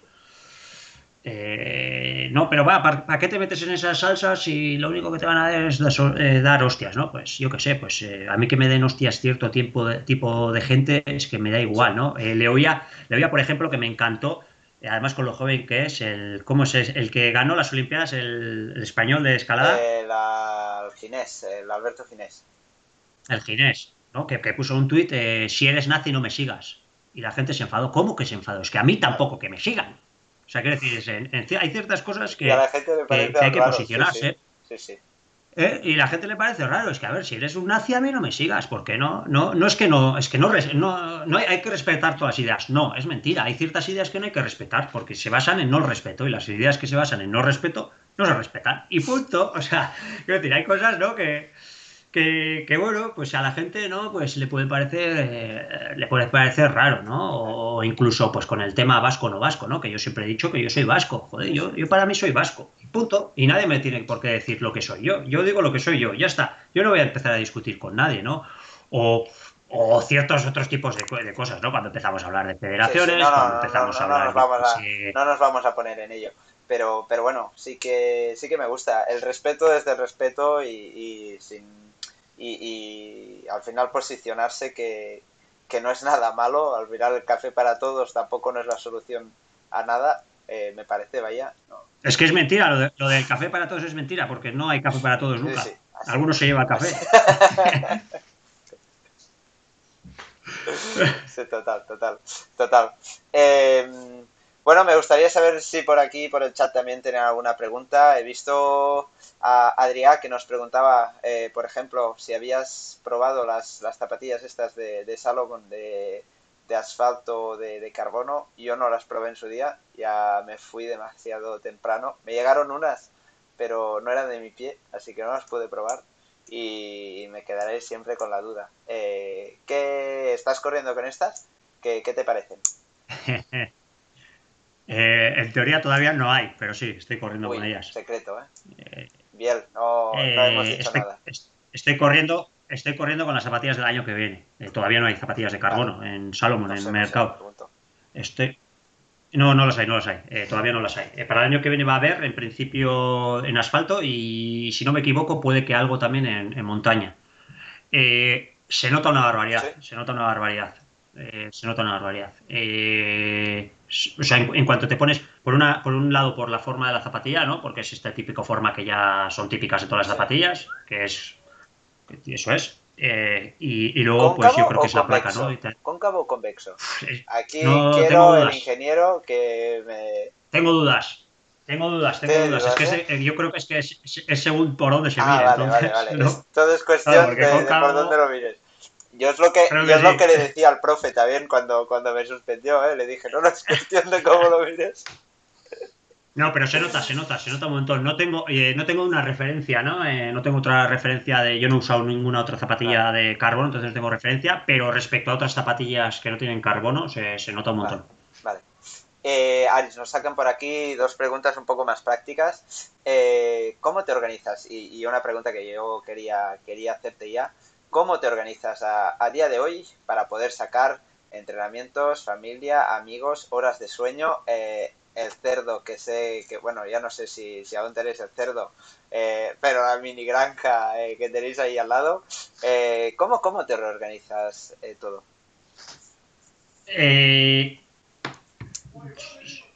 Eh, no, pero va, ¿para, qué te metes en esas salsas si lo único que te van a dar es eh, dar hostias, ¿no? Pues yo qué sé, pues eh, a mí que me den hostias cierto tipo de, tipo de gente es que me da igual, ¿no? le, oía, le oía, por ejemplo, que me encantó, además con lo joven que es, el ¿cómo es? El que ganó las Olimpiadas, el, español de escalada. el Ginés, el Alberto Ginés. El Ginés, ¿no? Que, que puso un tuit, si eres nazi no me sigas. Y la gente se enfadó. ¿Cómo que se enfadó? Es que a mí tampoco que me sigan. O sea, quiero decir, hay ciertas cosas que, hay que posicionarse. Sí, sí, ¿Eh? Y la gente le parece raro, es que a ver, si eres un nazi a mí no me sigas, porque no, no, no es que no, es que no, no, no hay, que respetar todas las ideas, no, es mentira, hay ciertas ideas que no hay que respetar, porque se basan en no respeto, y las ideas que se basan en no respeto no se respetan, y punto, o sea, quiero decir, hay cosas, ¿no? Que, que, bueno, pues a la gente, ¿no? Pues le puede parecer, eh, le puede parecer raro, ¿no? O incluso, pues con el tema vasco no vasco, ¿no? Que yo siempre he dicho que yo soy vasco, joder, yo, yo para mí soy vasco, punto. Y nadie me tiene por qué decir lo que soy yo. Yo digo lo que soy yo, ya está. Yo no voy a empezar a discutir con nadie, ¿no? O, o ciertos otros tipos de, cosas, ¿no? Cuando empezamos a hablar de federaciones, no, cuando empezamos a hablar... Nos vamos a, No nos vamos a poner en ello. Pero, pero bueno, sí que, sí que me gusta. El respeto desde el respeto y, sin, y, al final posicionarse que, no es nada malo. Al final el café para todos tampoco no es la solución a nada. Eh, me parece, vaya. Es que es mentira, lo, del café para todos es mentira, porque no hay café para todos nunca. Algunos se lleva café. sí, total, total, total. Em, bueno, me gustaría saber si por aquí, por el chat también tienen alguna pregunta. He visto a Adrián que nos preguntaba, eh, por ejemplo, si habías probado las, las zapatillas estas de, de Salomon de, de asfalto de, de, carbono. Yo no las probé en su día, ya me fui demasiado temprano. Me llegaron unas, pero no eran de mi pie, así que no las pude probar y me quedaré siempre con la duda. Eh, ¿Qué estás corriendo con estas? ¿Qué, te parecen? Eh, en teoría todavía no hay, pero sí, estoy corriendo con ellas. Secreto, ¿eh? eh Bien, no, hemos dicho estoy, nada. Estoy corriendo, estoy corriendo con las zapatillas del año que viene. todavía no hay zapatillas de carbono en Salomon, en el mercado. estoy, no, no las hay, no las hay. Eh, todavía no las hay. Eh, para el año que viene va a haber, en principio, en asfalto y, si no me equivoco, puede que algo también en, montaña. Eh, se nota una barbaridad, se nota una barbaridad. se nota una barbaridad. O sea, en, cuanto te pones, por, una, por un lado, por la forma de la zapatilla, ¿no? Porque es esta típica forma que ya son típicas de todas las zapatillas, que es. Eso es. Eh, y, luego, pues yo creo que es la placa, ¿no? ¿Cóncavo o convexo? Aquí quiero el ingeniero que me. Tengo dudas. Tengo dudas, tengo dudas. Es que eh, yo creo que es que es, según por dónde se ah, mire. Vale, entonces, vale, vale. Todo es cuestión de, por dónde lo mires. Yo es lo que, yo es lo que le decía al profe también cuando, cuando me suspendió, ¿eh? Le dije, no, no es cuestión de cómo lo mires. No, pero se nota, se nota, se nota un montón. No tengo, eh, no tengo una referencia, ¿no? Eh, no tengo otra referencia de. Yo no he usado ninguna otra zapatilla de carbono, entonces no tengo referencia, pero respecto a otras zapatillas que no tienen carbono, se, nota un montón. Vale. Eh, Aris, nos sacan por aquí dos preguntas un poco más prácticas. Eh, ¿Cómo te organizas? Y, una pregunta que yo quería, quería hacerte ya. ¿Cómo te organizas a, día de hoy para poder sacar entrenamientos, familia, amigos, horas de sueño? Eh, el cerdo, que sé que, bueno, ya no sé si, si aún tenéis el cerdo, eh, pero la mini granja eh, que tenéis ahí al lado, eh, ¿cómo, ¿cómo te reorganizas todo?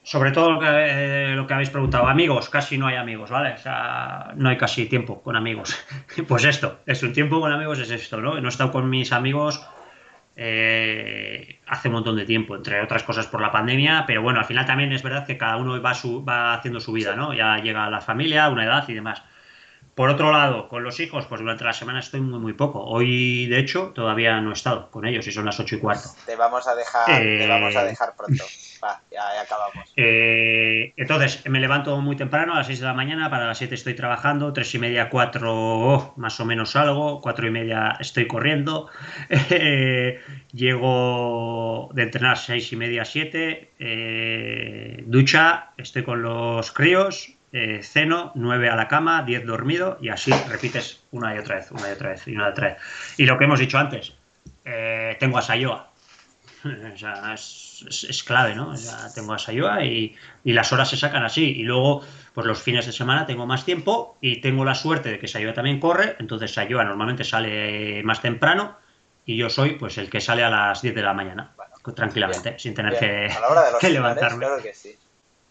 Sobre todo lo que, lo que habéis preguntado, amigos, casi no hay amigos, ¿vale? O sea, no hay casi tiempo con amigos. pues esto, es un tiempo con amigos, es esto, ¿no? No he estado con mis amigos eh, hace un montón de tiempo, entre otras cosas por la pandemia, pero bueno, al final también es verdad que cada uno va, su, va haciendo su vida, ¿no? Ya llega la familia, una edad y demás. Por otro lado, con los hijos, pues durante la semana estoy muy, muy poco. Hoy, de hecho, todavía no he estado con ellos y son las ocho y cuarto. Te vamos a dejar, te vamos a eh, dejar pronto. Va, ya, acabamos. Eh, entonces, me levanto muy temprano, a las seis de la mañana, para las siete estoy trabajando, tres y media, cuatro, más o menos salgo, cuatro y media estoy corriendo, llego de entrenar seis y media, siete, eh, ducha, estoy con los críos, eh, ceno, 9 a la cama, 10 dormido y así repites una y otra vez, una y otra vez y una y otra vez. Y lo que hemos dicho antes, eh, tengo a Sayoa. o sea, es, clave, ¿no? tengo a Sayoa y, y, las horas se sacan así. Y luego, pues los fines de semana tengo más tiempo y tengo la suerte de que Sayoa también corre. Entonces Sayoa normalmente sale más temprano y yo soy pues el que sale a las 10 de la mañana. tranquilamente, sin tener que, que levantarme. Claro que sí.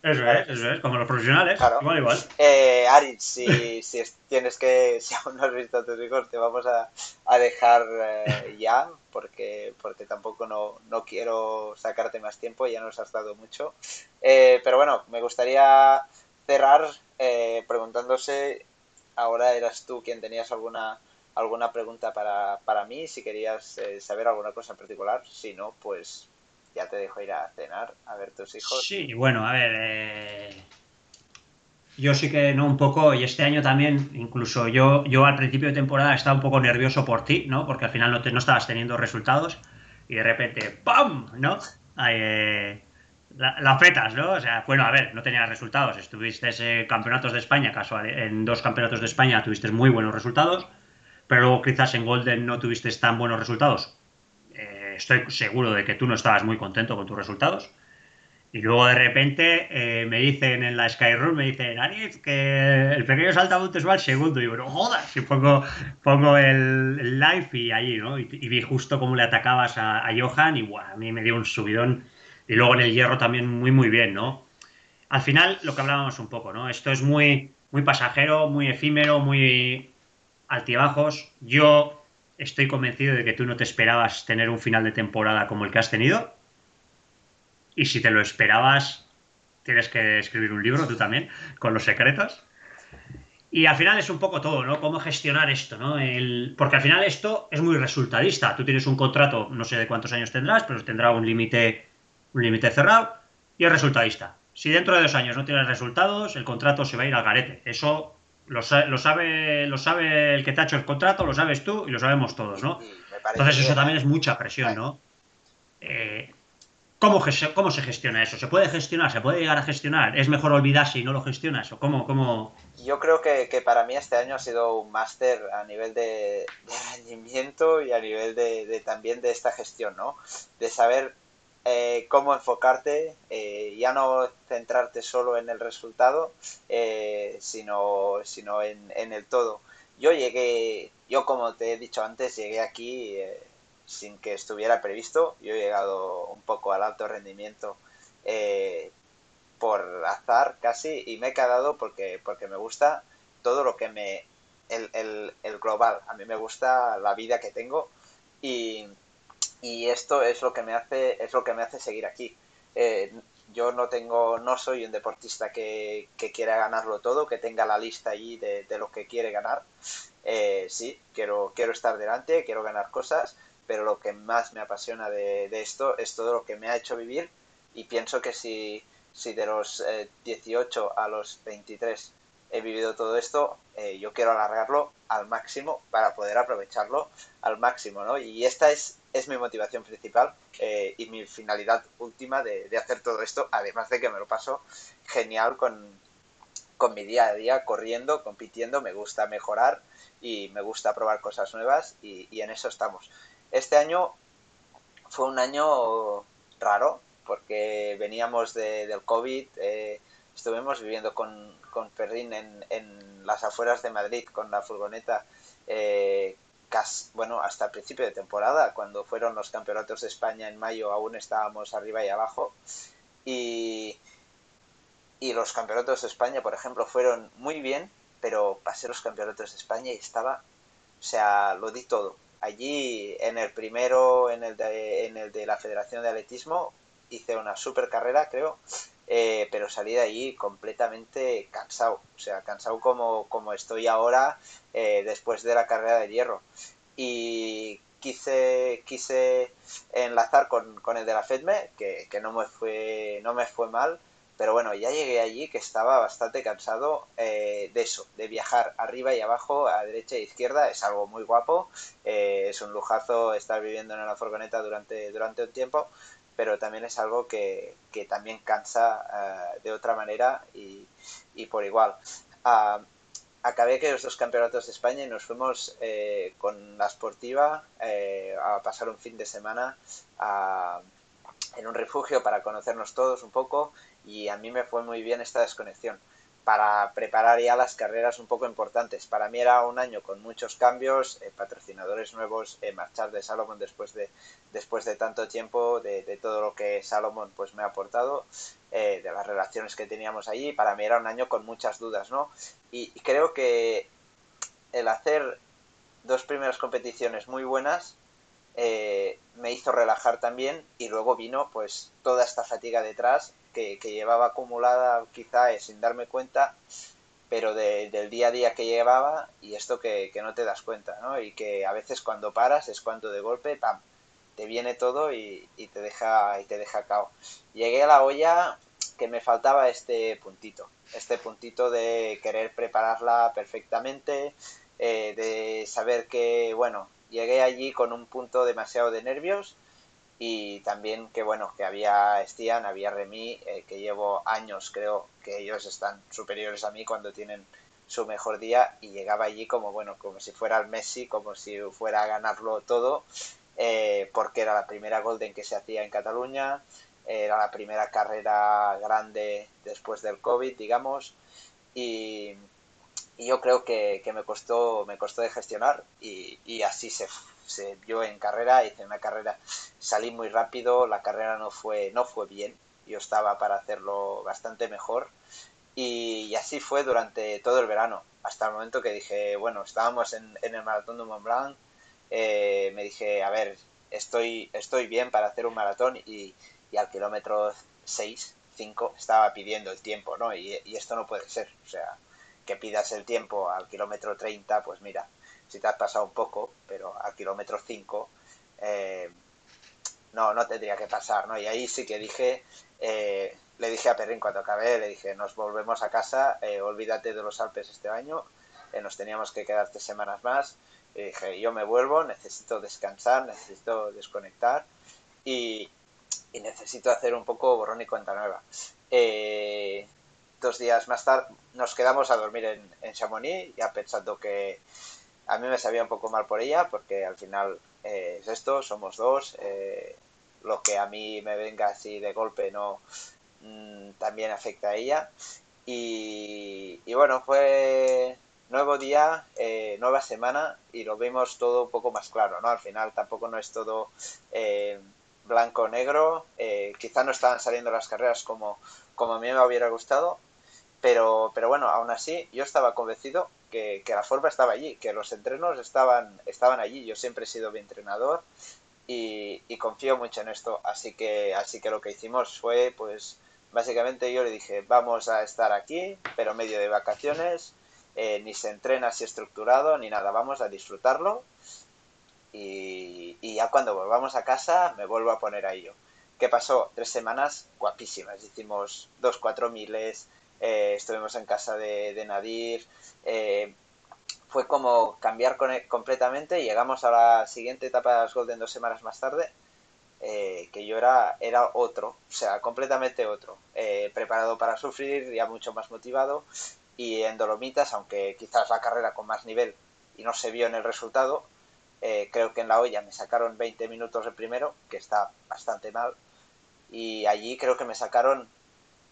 Eso es, eso es, como los profesionales, igual, igual. Eh, Ari, si, si tienes que, si aún no has visto a tus hijos, te vamos a, a dejar eh, ya, porque, porque tampoco no, no, quiero sacarte más tiempo, ya nos has dado mucho. Eh, pero bueno, me gustaría cerrar eh, preguntándose, ahora eras tú quien tenías alguna alguna pregunta para, para mí, si querías saber alguna cosa en particular, si no, pues ya te dejo ir a cenar a ver tus hijos. Sí, bueno, a ver, eh, yo sí que no un poco, y este año también, incluso yo, yo al principio de temporada estaba un poco nervioso por ti, ¿no? Porque al final no, te, no estabas teniendo resultados y de repente, ¡pam! ¿No? Eh, la, fetas, ¿no? O sea, bueno, a ver, no tenías resultados, estuviste en campeonatos de España, casual, en dos campeonatos de España tuviste muy buenos resultados, pero luego quizás en Golden no tuviste tan buenos resultados estoy seguro de que tú no estabas muy contento con tus resultados. Y luego de repente eh, me dicen en la Skyroom, me dicen, Ariz, que el pequeño saltamontes va al segundo. Y yo, no jodas, y pongo, pongo el, live y allí, ¿no? Y, vi justo cómo le atacabas a, Johan y guau, a mí me dio un subidón. Y luego en el hierro también muy, muy bien, ¿no? Al final, lo que hablábamos un poco, ¿no? Esto es muy, muy pasajero, muy efímero, muy altibajos. Yo estoy convencido de que tú no te esperabas tener un final de temporada como el que has tenido y si te lo esperabas, tienes que escribir un libro tú también, con los secretos. Y al final es un poco todo, ¿no? Cómo gestionar esto, ¿no? El... Porque al final esto es muy resultadista. Tú tienes un contrato, no sé de cuántos años tendrás, pero tendrá un límite un límite cerrado y es resultadista. Si dentro de dos años no tienes resultados, el contrato se va a ir al garete. Eso lo, lo, sabe, lo sabe el que te ha hecho el contrato, lo sabes tú y lo sabemos todos, ¿no? Entonces eso también es mucha presión, ¿no? Eh, ¿Cómo, ¿Cómo, se gestiona eso? ¿Se puede gestionar? ¿Se puede llegar a gestionar? ¿Es mejor olvidarse y no lo gestionas? ¿O cómo, cómo... Yo creo que, para mí este año ha sido un máster a nivel de, rendimiento y a nivel de, también de esta gestión, ¿no? De saber eh, cómo enfocarte, eh, ya no centrarte solo en el resultado, eh, sino, sino en, en, el todo. Yo llegué, yo como te he dicho antes, llegué aquí sin que estuviera previsto. Yo he llegado un poco al alto rendimiento por azar casi y me he quedado porque, porque me gusta todo lo que me... El, el, global, a mí me gusta la vida que tengo y, y, esto es lo que me hace es lo que me hace seguir aquí. Eh, yo no tengo, no soy un deportista que, que, quiera ganarlo todo, que tenga la lista allí de, de lo que quiere ganar. Eh, sí, quiero, quiero estar delante, quiero ganar cosas, pero lo que más me apasiona de, esto es todo lo que me ha hecho vivir y pienso que si, si de los 18 eh, a los 23 he vivido todo esto, eh, yo quiero alargarlo al máximo para poder aprovecharlo al máximo, ¿no? Y esta es, es mi motivación principal eh, y mi finalidad última de, de, hacer todo esto, además de que me lo paso genial con, con mi día a día, corriendo, compitiendo, me gusta mejorar y me gusta probar cosas nuevas y, y en eso estamos. Este año fue un año raro porque veníamos de, del COVID, eh, estuvimos viviendo con, con en, en, las afueras de Madrid con la furgoneta. Eh, bueno, hasta el principio de temporada, cuando fueron los campeonatos de España en mayo, aún estábamos arriba y abajo. Y, y los campeonatos de España, por ejemplo, fueron muy bien, pero pasé los campeonatos de España y estaba, o sea, lo di todo allí en el primero, en el de, en el de la Federación de Atletismo, hice una super carrera, creo, eh, pero salí de allí completamente cansado, o sea, cansado como, como estoy ahora eh, después de la carrera de hierro. Y quise, quise enlazar con, con el de la FEDME, que, que no, me fue, no me fue mal, pero bueno, ya llegué allí que estaba bastante cansado eh, de eso, de viajar arriba y abajo, a derecha e izquierda. Es algo muy guapo, eh, es un lujazo estar viviendo en una furgoneta durante, durante un tiempo, pero también es algo que, que también cansa eh, de otra manera y, y por igual. Uh, acabé que los dos campeonatos de España y nos fuimos con la Sportiva a pasar un fin de semana en un refugio para conocernos todos un poco y a mí me fue muy bien esta desconexión para preparar ya las carreras un poco importantes. Para mí era un año con muchos cambios, eh, patrocinadores nuevos, eh, marchar de Salomon después de, después de tanto tiempo, de, todo lo que Salomon pues, me ha aportado, eh, de las relaciones que teníamos allí. Para mí era un año con muchas dudas, ¿no? Y, y creo que el hacer dos primeras competiciones muy buenas me hizo relajar también y luego vino pues toda esta fatiga detrás que, llevaba acumulada quizá sin darme cuenta, pero del día a día que llevaba y esto que, no te das cuenta, ¿no? Y que a veces cuando paras es cuando de golpe, ¡pam!, te viene todo y, te deja y te deja cao. Llegué a la olla que me faltaba este puntito, este puntito de querer prepararla perfectamente, eh, de saber que, bueno, llegué allí con un punto demasiado de nervios y también que bueno que había Estian, había Remy, eh, que llevo años creo que ellos están superiores a mí cuando tienen su mejor día y llegaba allí como bueno como si fuera el Messi, como si fuera a ganarlo todo porque era la primera Golden que se hacía en Cataluña, era la primera carrera grande después del COVID, digamos, y, yo creo que, me costó me costó de gestionar y, así se, se vio en carrera, hice una carrera, salí muy rápido, la carrera no fue, no fue bien, yo estaba para hacerlo bastante mejor y, así fue durante todo el verano, hasta el momento que dije, bueno, estábamos en, el maratón de Mont Blanc, eh, me dije, a ver, estoy, estoy bien para hacer un maratón y, y al kilómetro 6, 5 estaba pidiendo el tiempo, ¿no? Y, esto no puede ser, o sea, que pidas el tiempo al kilómetro 30, pues mira, si te has pasado un poco, pero al kilómetro 5 eh, no, no tendría que pasar, ¿no? Y ahí sí que dije, eh, le dije a Perrin cuando acabé, le dije, nos volvemos a casa, eh, olvídate de los Alpes este año, nos teníamos que quedar tres semanas más, y dije, yo me vuelvo, necesito descansar, necesito desconectar y, necesito hacer un poco borrón y cuenta nueva. Eh, dos días más tarde nos quedamos a dormir en, en, Chamonix, ya pensando que a mí me sabía un poco mal por ella, porque al final eh, es esto, somos dos, eh, lo que a mí me venga así de golpe no mm, también afecta a ella. Y, bueno, fue nuevo día, nueva semana y lo vimos todo un poco más claro, ¿no? Al final tampoco no es todo blanco-negro. Eh, quizá no estaban saliendo las carreras como, como a mí me hubiera gustado, pero, pero bueno, aún así yo estaba convencido que, la forma estaba allí, que los entrenos estaban, estaban allí. Yo siempre he sido mi entrenador y, confío mucho en esto. Así que, así que lo que hicimos fue, pues, básicamente yo le dije, vamos a estar aquí, pero medio de vacaciones. Eh, ni se entrena así estructurado ni nada, vamos a disfrutarlo y, ya cuando volvamos a casa me vuelvo a poner a ello. ¿Qué pasó? Tres semanas guapísimas. Hicimos dos cuatro miles, eh, estuvimos en casa de, Nadir. Eh, fue como cambiar completamente. Llegamos a la siguiente etapa de las Golden dos semanas más tarde, eh, que yo era, era otro, o sea, completamente otro. preparado para sufrir, ya mucho más motivado. Y en Dolomitas, aunque quizás la carrera con más nivel y no se vio en el resultado, creo que en la olla me sacaron 20 minutos de primero, que está bastante mal. Y allí creo que me sacaron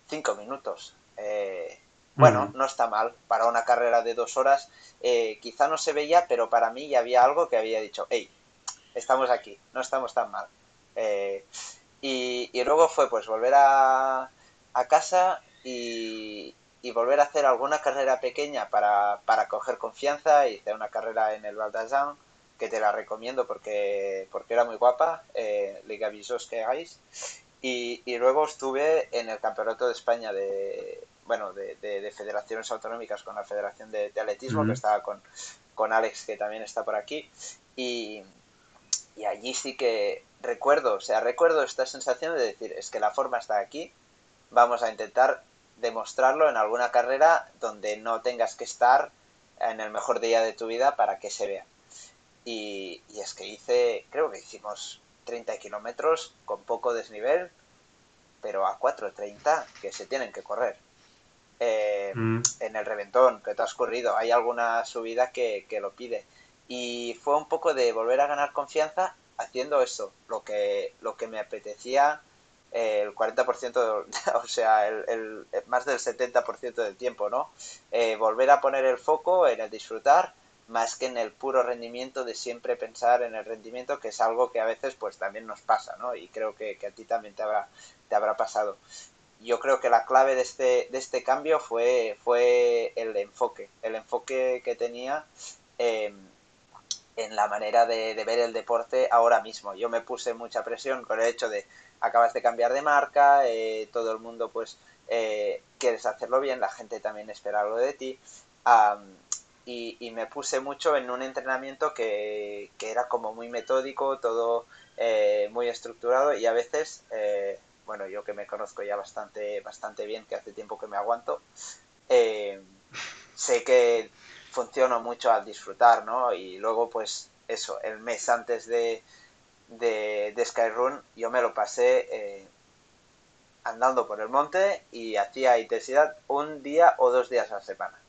5 minutos. Eh, bueno, no está mal. Para una carrera de dos horas, eh, quizá no se veía, pero para mí ya había algo que había dicho, hey, estamos aquí, no estamos tan mal. Y, luego fue pues volver a, casa y, volver a hacer alguna carrera pequeña para, para coger confianza. Hice una carrera en el Val que te la recomiendo porque, porque era muy guapa, eh, Liga Visos que hagáis. Y, y, luego estuve en el Campeonato de España de, bueno, de, de, federaciones autonómicas con la Federación de, Atletismo, que estaba con, con Alex, que también está por aquí. Y, y allí sí que recuerdo, o sea, recuerdo esta sensación de decir, es que la forma está aquí, vamos a intentar demostrarlo en alguna carrera donde no tengas que estar en el mejor día de tu vida para que se vea. Y, es que hice, creo que hicimos 30 kilómetros con poco desnivel, pero a 4.30 que se tienen que correr. Eh, mm. En el reventón que te has corrido, hay alguna subida que, lo pide. Y fue un poco de volver a ganar confianza haciendo eso, lo que, lo que me apetecía el 40%, o sea, el, más del 70% del tiempo, ¿no? Eh, volver a poner el foco en el disfrutar más que en el puro rendimiento de siempre pensar en el rendimiento, que es algo que a veces pues también nos pasa, ¿no? Y creo que, a ti también te habrá, te habrá pasado. Yo creo que la clave de este, de este cambio fue, fue el enfoque, el enfoque que tenía em, en la manera de, ver el deporte ahora mismo. Yo me puse mucha presión con el hecho de acabas de cambiar de marca, eh, todo el mundo pues eh, quieres hacerlo bien, la gente también espera algo de ti y, me puse mucho en un entrenamiento que, era como muy metódico, todo eh, muy estructurado y a veces, eh, bueno, yo que me conozco ya bastante, bastante bien, que hace tiempo que me aguanto, eh, sé que funciono mucho al disfrutar, ¿no? Y luego, pues eso, el mes antes de, de, de Skyrun yo me lo pasé andando por el monte y hacía intensidad un día o dos días a la semana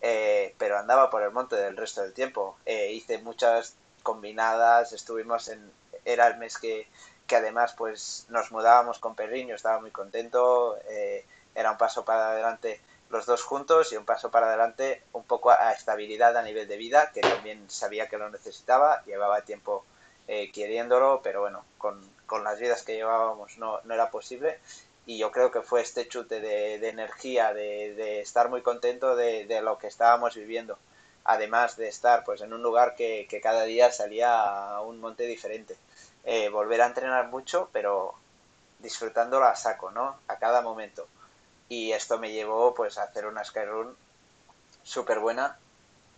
eh, pero andaba por el monte del resto del tiempo. Eh, hice muchas combinadas, estuvimos en, era el mes que, que además pues nos mudábamos con Perriño, estaba muy contento, eh, era un paso para adelante los dos juntos y un paso para adelante un poco a estabilidad a nivel de vida, que también sabía que lo necesitaba, llevaba tiempo eh, queriéndolo, pero bueno, con, con, las vidas que llevábamos no, no, era posible. Y yo creo que fue este chute de, energía, de, estar muy contento de, lo que estábamos viviendo, además de estar pues en un lugar que, que cada día salía a un monte diferente. Eh, volver a entrenar mucho, pero disfrutándolo a saco, ¿no? A cada momento y esto me llevó pues a hacer una Skyrun súper buena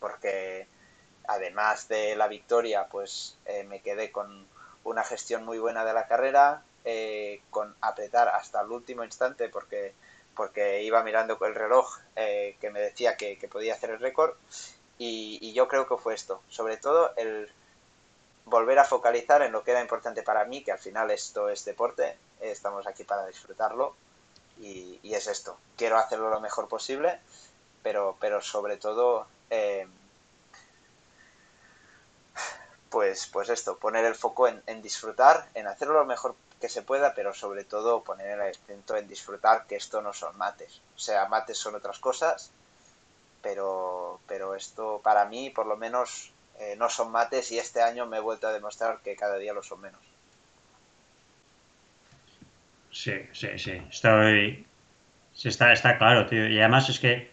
porque además de la victoria pues eh, me quedé con una gestión muy buena de la carrera eh, con apretar hasta el último instante porque porque iba mirando el reloj eh, que me decía que, podía hacer el récord y, y, yo creo que fue esto sobre todo el volver a focalizar en lo que era importante para mí que al final esto es deporte estamos aquí para disfrutarlo y, y, es esto. Quiero hacerlo lo mejor posible, pero, pero sobre todo, eh, pues, pues esto, poner el foco en, en, disfrutar, en hacerlo lo mejor que se pueda, pero sobre todo poner el acento en disfrutar que esto no son mates. O sea, mates son otras cosas, pero, pero esto para mí, por lo menos, eh, no son mates y este año me he vuelto a demostrar que cada día lo son menos. Sí, sí, sí. Estoy. Sí, está, está claro, tío. Y además es que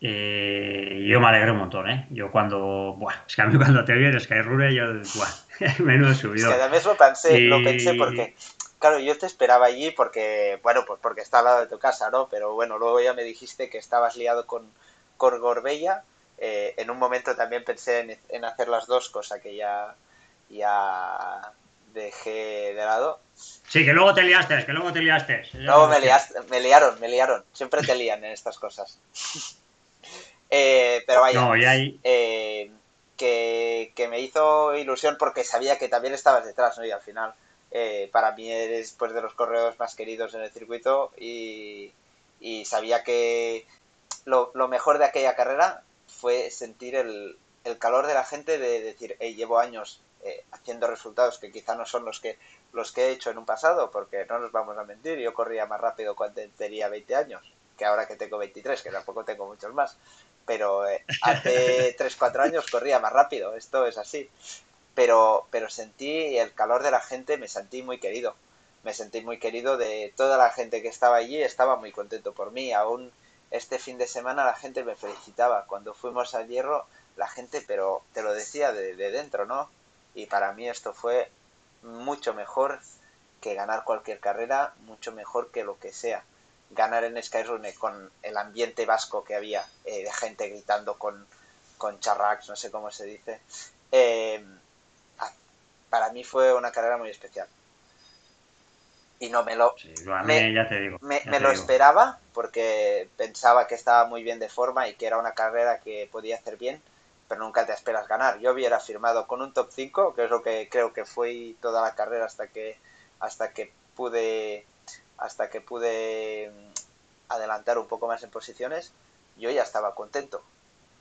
eh, yo me alegro un montón, ¿eh? Yo cuando. Buah, es que a mí cuando te vi en Skyrune, yo. Buah, menudo subido. Es que además lo pensé, y... lo pensé porque. Claro, yo te esperaba allí porque. Bueno, pues porque está al lado de tu casa, ¿no? Pero bueno, luego ya me dijiste que estabas liado con, con Gorbella. Eh, en un momento también pensé en, en hacer las dos, cosa que ya. Ya dejé de lado. Sí, que luego te liaste, que luego te liaste. Luego me, liaste, me liaron, me liaron. Siempre te lían en estas cosas. eh, pero vaya, no, hay... eh, que, me hizo ilusión porque sabía que también estabas detrás, ¿no? Y al final, eh, para mí eres pues, de los corredores más queridos en el circuito y, sabía que lo, lo, mejor de aquella carrera fue sentir el, el calor de la gente de decir, hey, llevo años eh, haciendo resultados que quizá no son los que los que he hecho en un pasado, porque no nos vamos a mentir, yo corría más rápido cuando tenía 20 años, que ahora que tengo 23, que tampoco tengo muchos más, pero eh, hace 3-4 años corría más rápido, esto es así. Pero, pero sentí el calor de la gente, me sentí muy querido, me sentí muy querido de toda la gente que estaba allí, estaba muy contento por mí, aún este fin de semana la gente me felicitaba, cuando fuimos al hierro, la gente, pero te lo decía de, de dentro, ¿no? y para mí esto fue mucho mejor que ganar cualquier carrera, mucho mejor que lo que sea. Ganar en Skyrunner con el ambiente vasco que había, eh, de gente gritando con, con charracs, no sé cómo se dice, eh, para mí fue una carrera muy especial. Y no me lo, sí, me, ya te digo, me, ya me te lo digo. esperaba porque pensaba que estaba muy bien de forma y que era una carrera que podía hacer bien pero nunca te esperas ganar. Yo hubiera firmado con un top 5, que es lo que creo que fue toda la carrera hasta que hasta que pude hasta que pude adelantar un poco más en posiciones, yo ya estaba contento.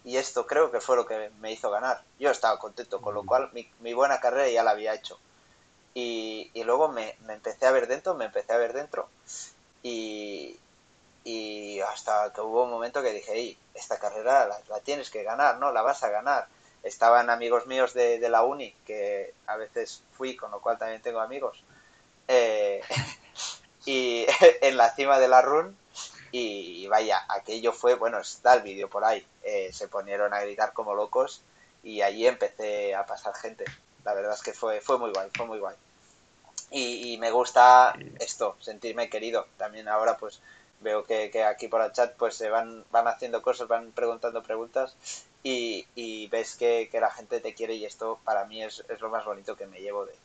Y esto creo que fue lo que me hizo ganar. Yo estaba contento, con lo cual mi, mi buena carrera ya la había hecho. Y, y luego me, me, empecé a ver dentro, me empecé a ver dentro. Y, y hasta que hubo un momento que dije, hey, esta carrera la, la, tienes que ganar, ¿no? La vas a ganar. Estaban amigos míos de, de, la uni, que a veces fui, con lo cual también tengo amigos, eh, y en la cima de la run, y vaya, aquello fue, bueno, está el vídeo por ahí, eh, se ponieron a gritar como locos, y allí empecé a pasar gente. La verdad es que fue, fue muy guay, fue muy guay. Y, me gusta esto, sentirme querido. También ahora, pues, veo que, que, aquí por el chat pues se van, van haciendo cosas, van preguntando preguntas y, y ves que, que, la gente te quiere y esto para mí es, es lo más bonito que me llevo de,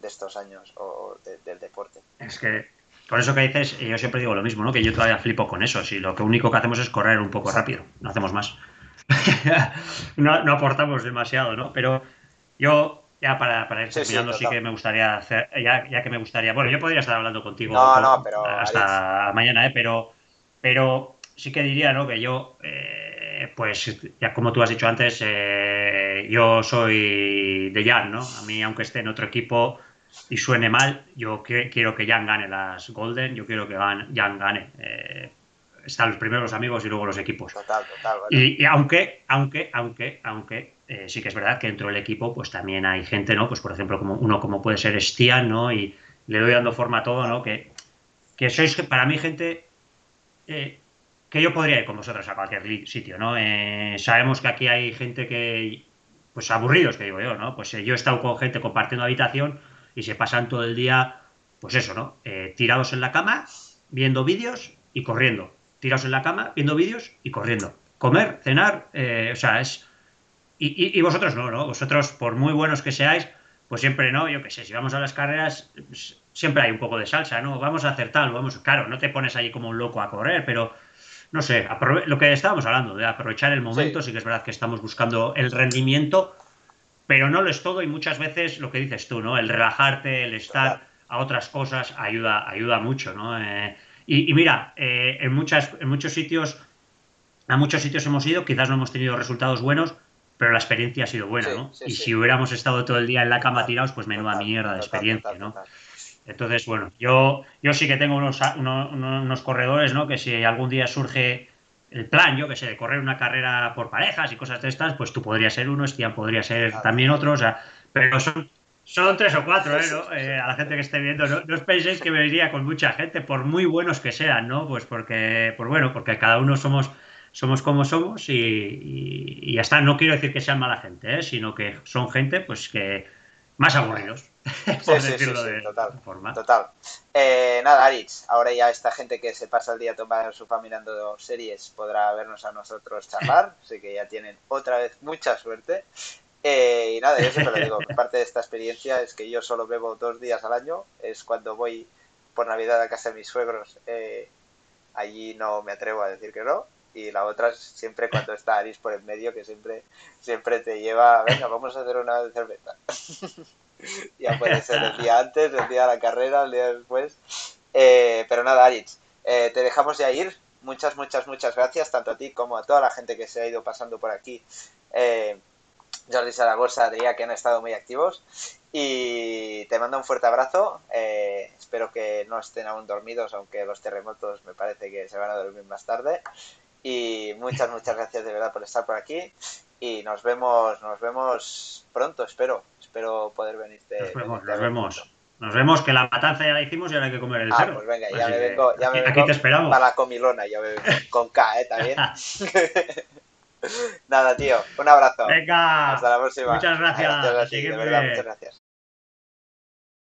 de estos años o de, del deporte. Es que por eso que dices, yo siempre digo lo mismo, ¿no? que yo todavía flipo con eso, si lo que único que hacemos es correr un poco rápido, no hacemos más. no, no aportamos demasiado, ¿no? Pero yo ya para, para ir terminando, sí, sí, sí, que me gustaría hacer, ya, ya, que me gustaría, bueno, yo podría estar hablando contigo no, con, no, pero, hasta Alex. mañana, ¿eh? pero, pero sí que diría, ¿no? Que yo, eh, pues ya como tú has dicho antes, eh, yo soy de Jan, ¿no? A mí, aunque esté en otro equipo y suene mal, yo quiero que Jan gane las Golden, yo quiero que Jan gane. Eh, están los primeros los amigos y luego los equipos. Total, total. Y, aunque, aunque, aunque, aunque eh, sí que es verdad que dentro del equipo pues también hay gente, ¿no? Pues por ejemplo, como uno como puede ser Stian, ¿no? Y le doy dando forma a todo, ¿no? Que, que sois para mí gente eh, que yo podría ir con vosotros a cualquier sitio, ¿no? Eh, sabemos que aquí hay gente que, pues aburridos, que digo yo, ¿no? Pues yo he estado con gente compartiendo habitación y se pasan todo el día, pues eso, ¿no? tirados en la cama, viendo vídeos y corriendo. Tirados en la cama, viendo vídeos y corriendo. Comer, cenar, o sea, es y, vosotros no, ¿no? Vosotros, por muy buenos que seáis, pues siempre no, yo qué sé, si vamos a las carreras, pues, siempre hay un poco de salsa, ¿no? Vamos a hacer tal, vamos, claro, no te pones ahí como un loco a correr, pero no sé, lo que estábamos hablando, de aprovechar el momento, sí. que es verdad que estamos buscando el rendimiento, pero no lo es todo y muchas veces lo que dices tú, ¿no? El relajarte, el estar a otras cosas ayuda, ayuda mucho, ¿no? Eh, y, mira, eh, en, muchas, en muchos sitios, a muchos sitios hemos ido, quizás no hemos tenido resultados buenos, pero la experiencia ha sido buena, ¿no? y si hubiéramos estado todo el día en la cama tirados, pues menuda mierda de experiencia, ¿no? Entonces, bueno, yo, yo sí que tengo unos, unos, corredores, ¿no? Que si algún día surge el plan, yo que sé, de correr una carrera por parejas y cosas de estas, pues tú podrías ser uno, Estian podría ser también otro, o sea, pero son, son tres o cuatro, ¿eh? ¿no? Eh, a la gente que esté viendo, no, os penséis que me iría con mucha gente, por muy buenos que sean, ¿no? Pues porque, pues bueno, porque cada uno somos somos como somos y, ya está. No quiero decir que sean mala gente, ¿eh? sino que son gente pues que más aburridos. por sí, decirlo de total, forma. Total. Eh, nada, Aritz, ahora ya esta gente que se pasa el día tomando su mirando series podrá vernos a nosotros charlar, así que ya tienen otra vez mucha suerte. Eh, y nada, yo siempre lo digo, parte de esta experiencia es que yo solo bebo dos días al año, es cuando voy por Navidad a casa de mis suegros, allí no me atrevo a decir que no, y la otra es siempre cuando está Aris por el medio, que siempre, siempre te lleva, venga, vamos a hacer una cerveza. ya puede ser el día antes, el día de la carrera, el día después. Eh, pero nada, Aris, eh, te dejamos ya ir. Muchas, muchas, muchas gracias, tanto a ti como a toda la gente que se ha ido pasando por aquí. Eh, Jordi Zaragoza, Adrián, que han estado muy activos. Y te mando un fuerte abrazo. espero que no estén aún dormidos, aunque los terremotos me parece que se van a dormir más tarde. Y muchas, muchas gracias de verdad por estar por aquí. Y nos vemos, nos vemos pronto, espero. Espero poder venirte. Nos vemos, nos vemos. Nos vemos, que la matanza ya la hicimos y ahora hay que comer el ah, pues venga, ya me vengo, ya me aquí, te esperamos. Para la comilona, ya me con K, ¿eh? También. Nada, tío, un abrazo. Venga. Hasta la próxima. Muchas gracias. de verdad, muchas gracias.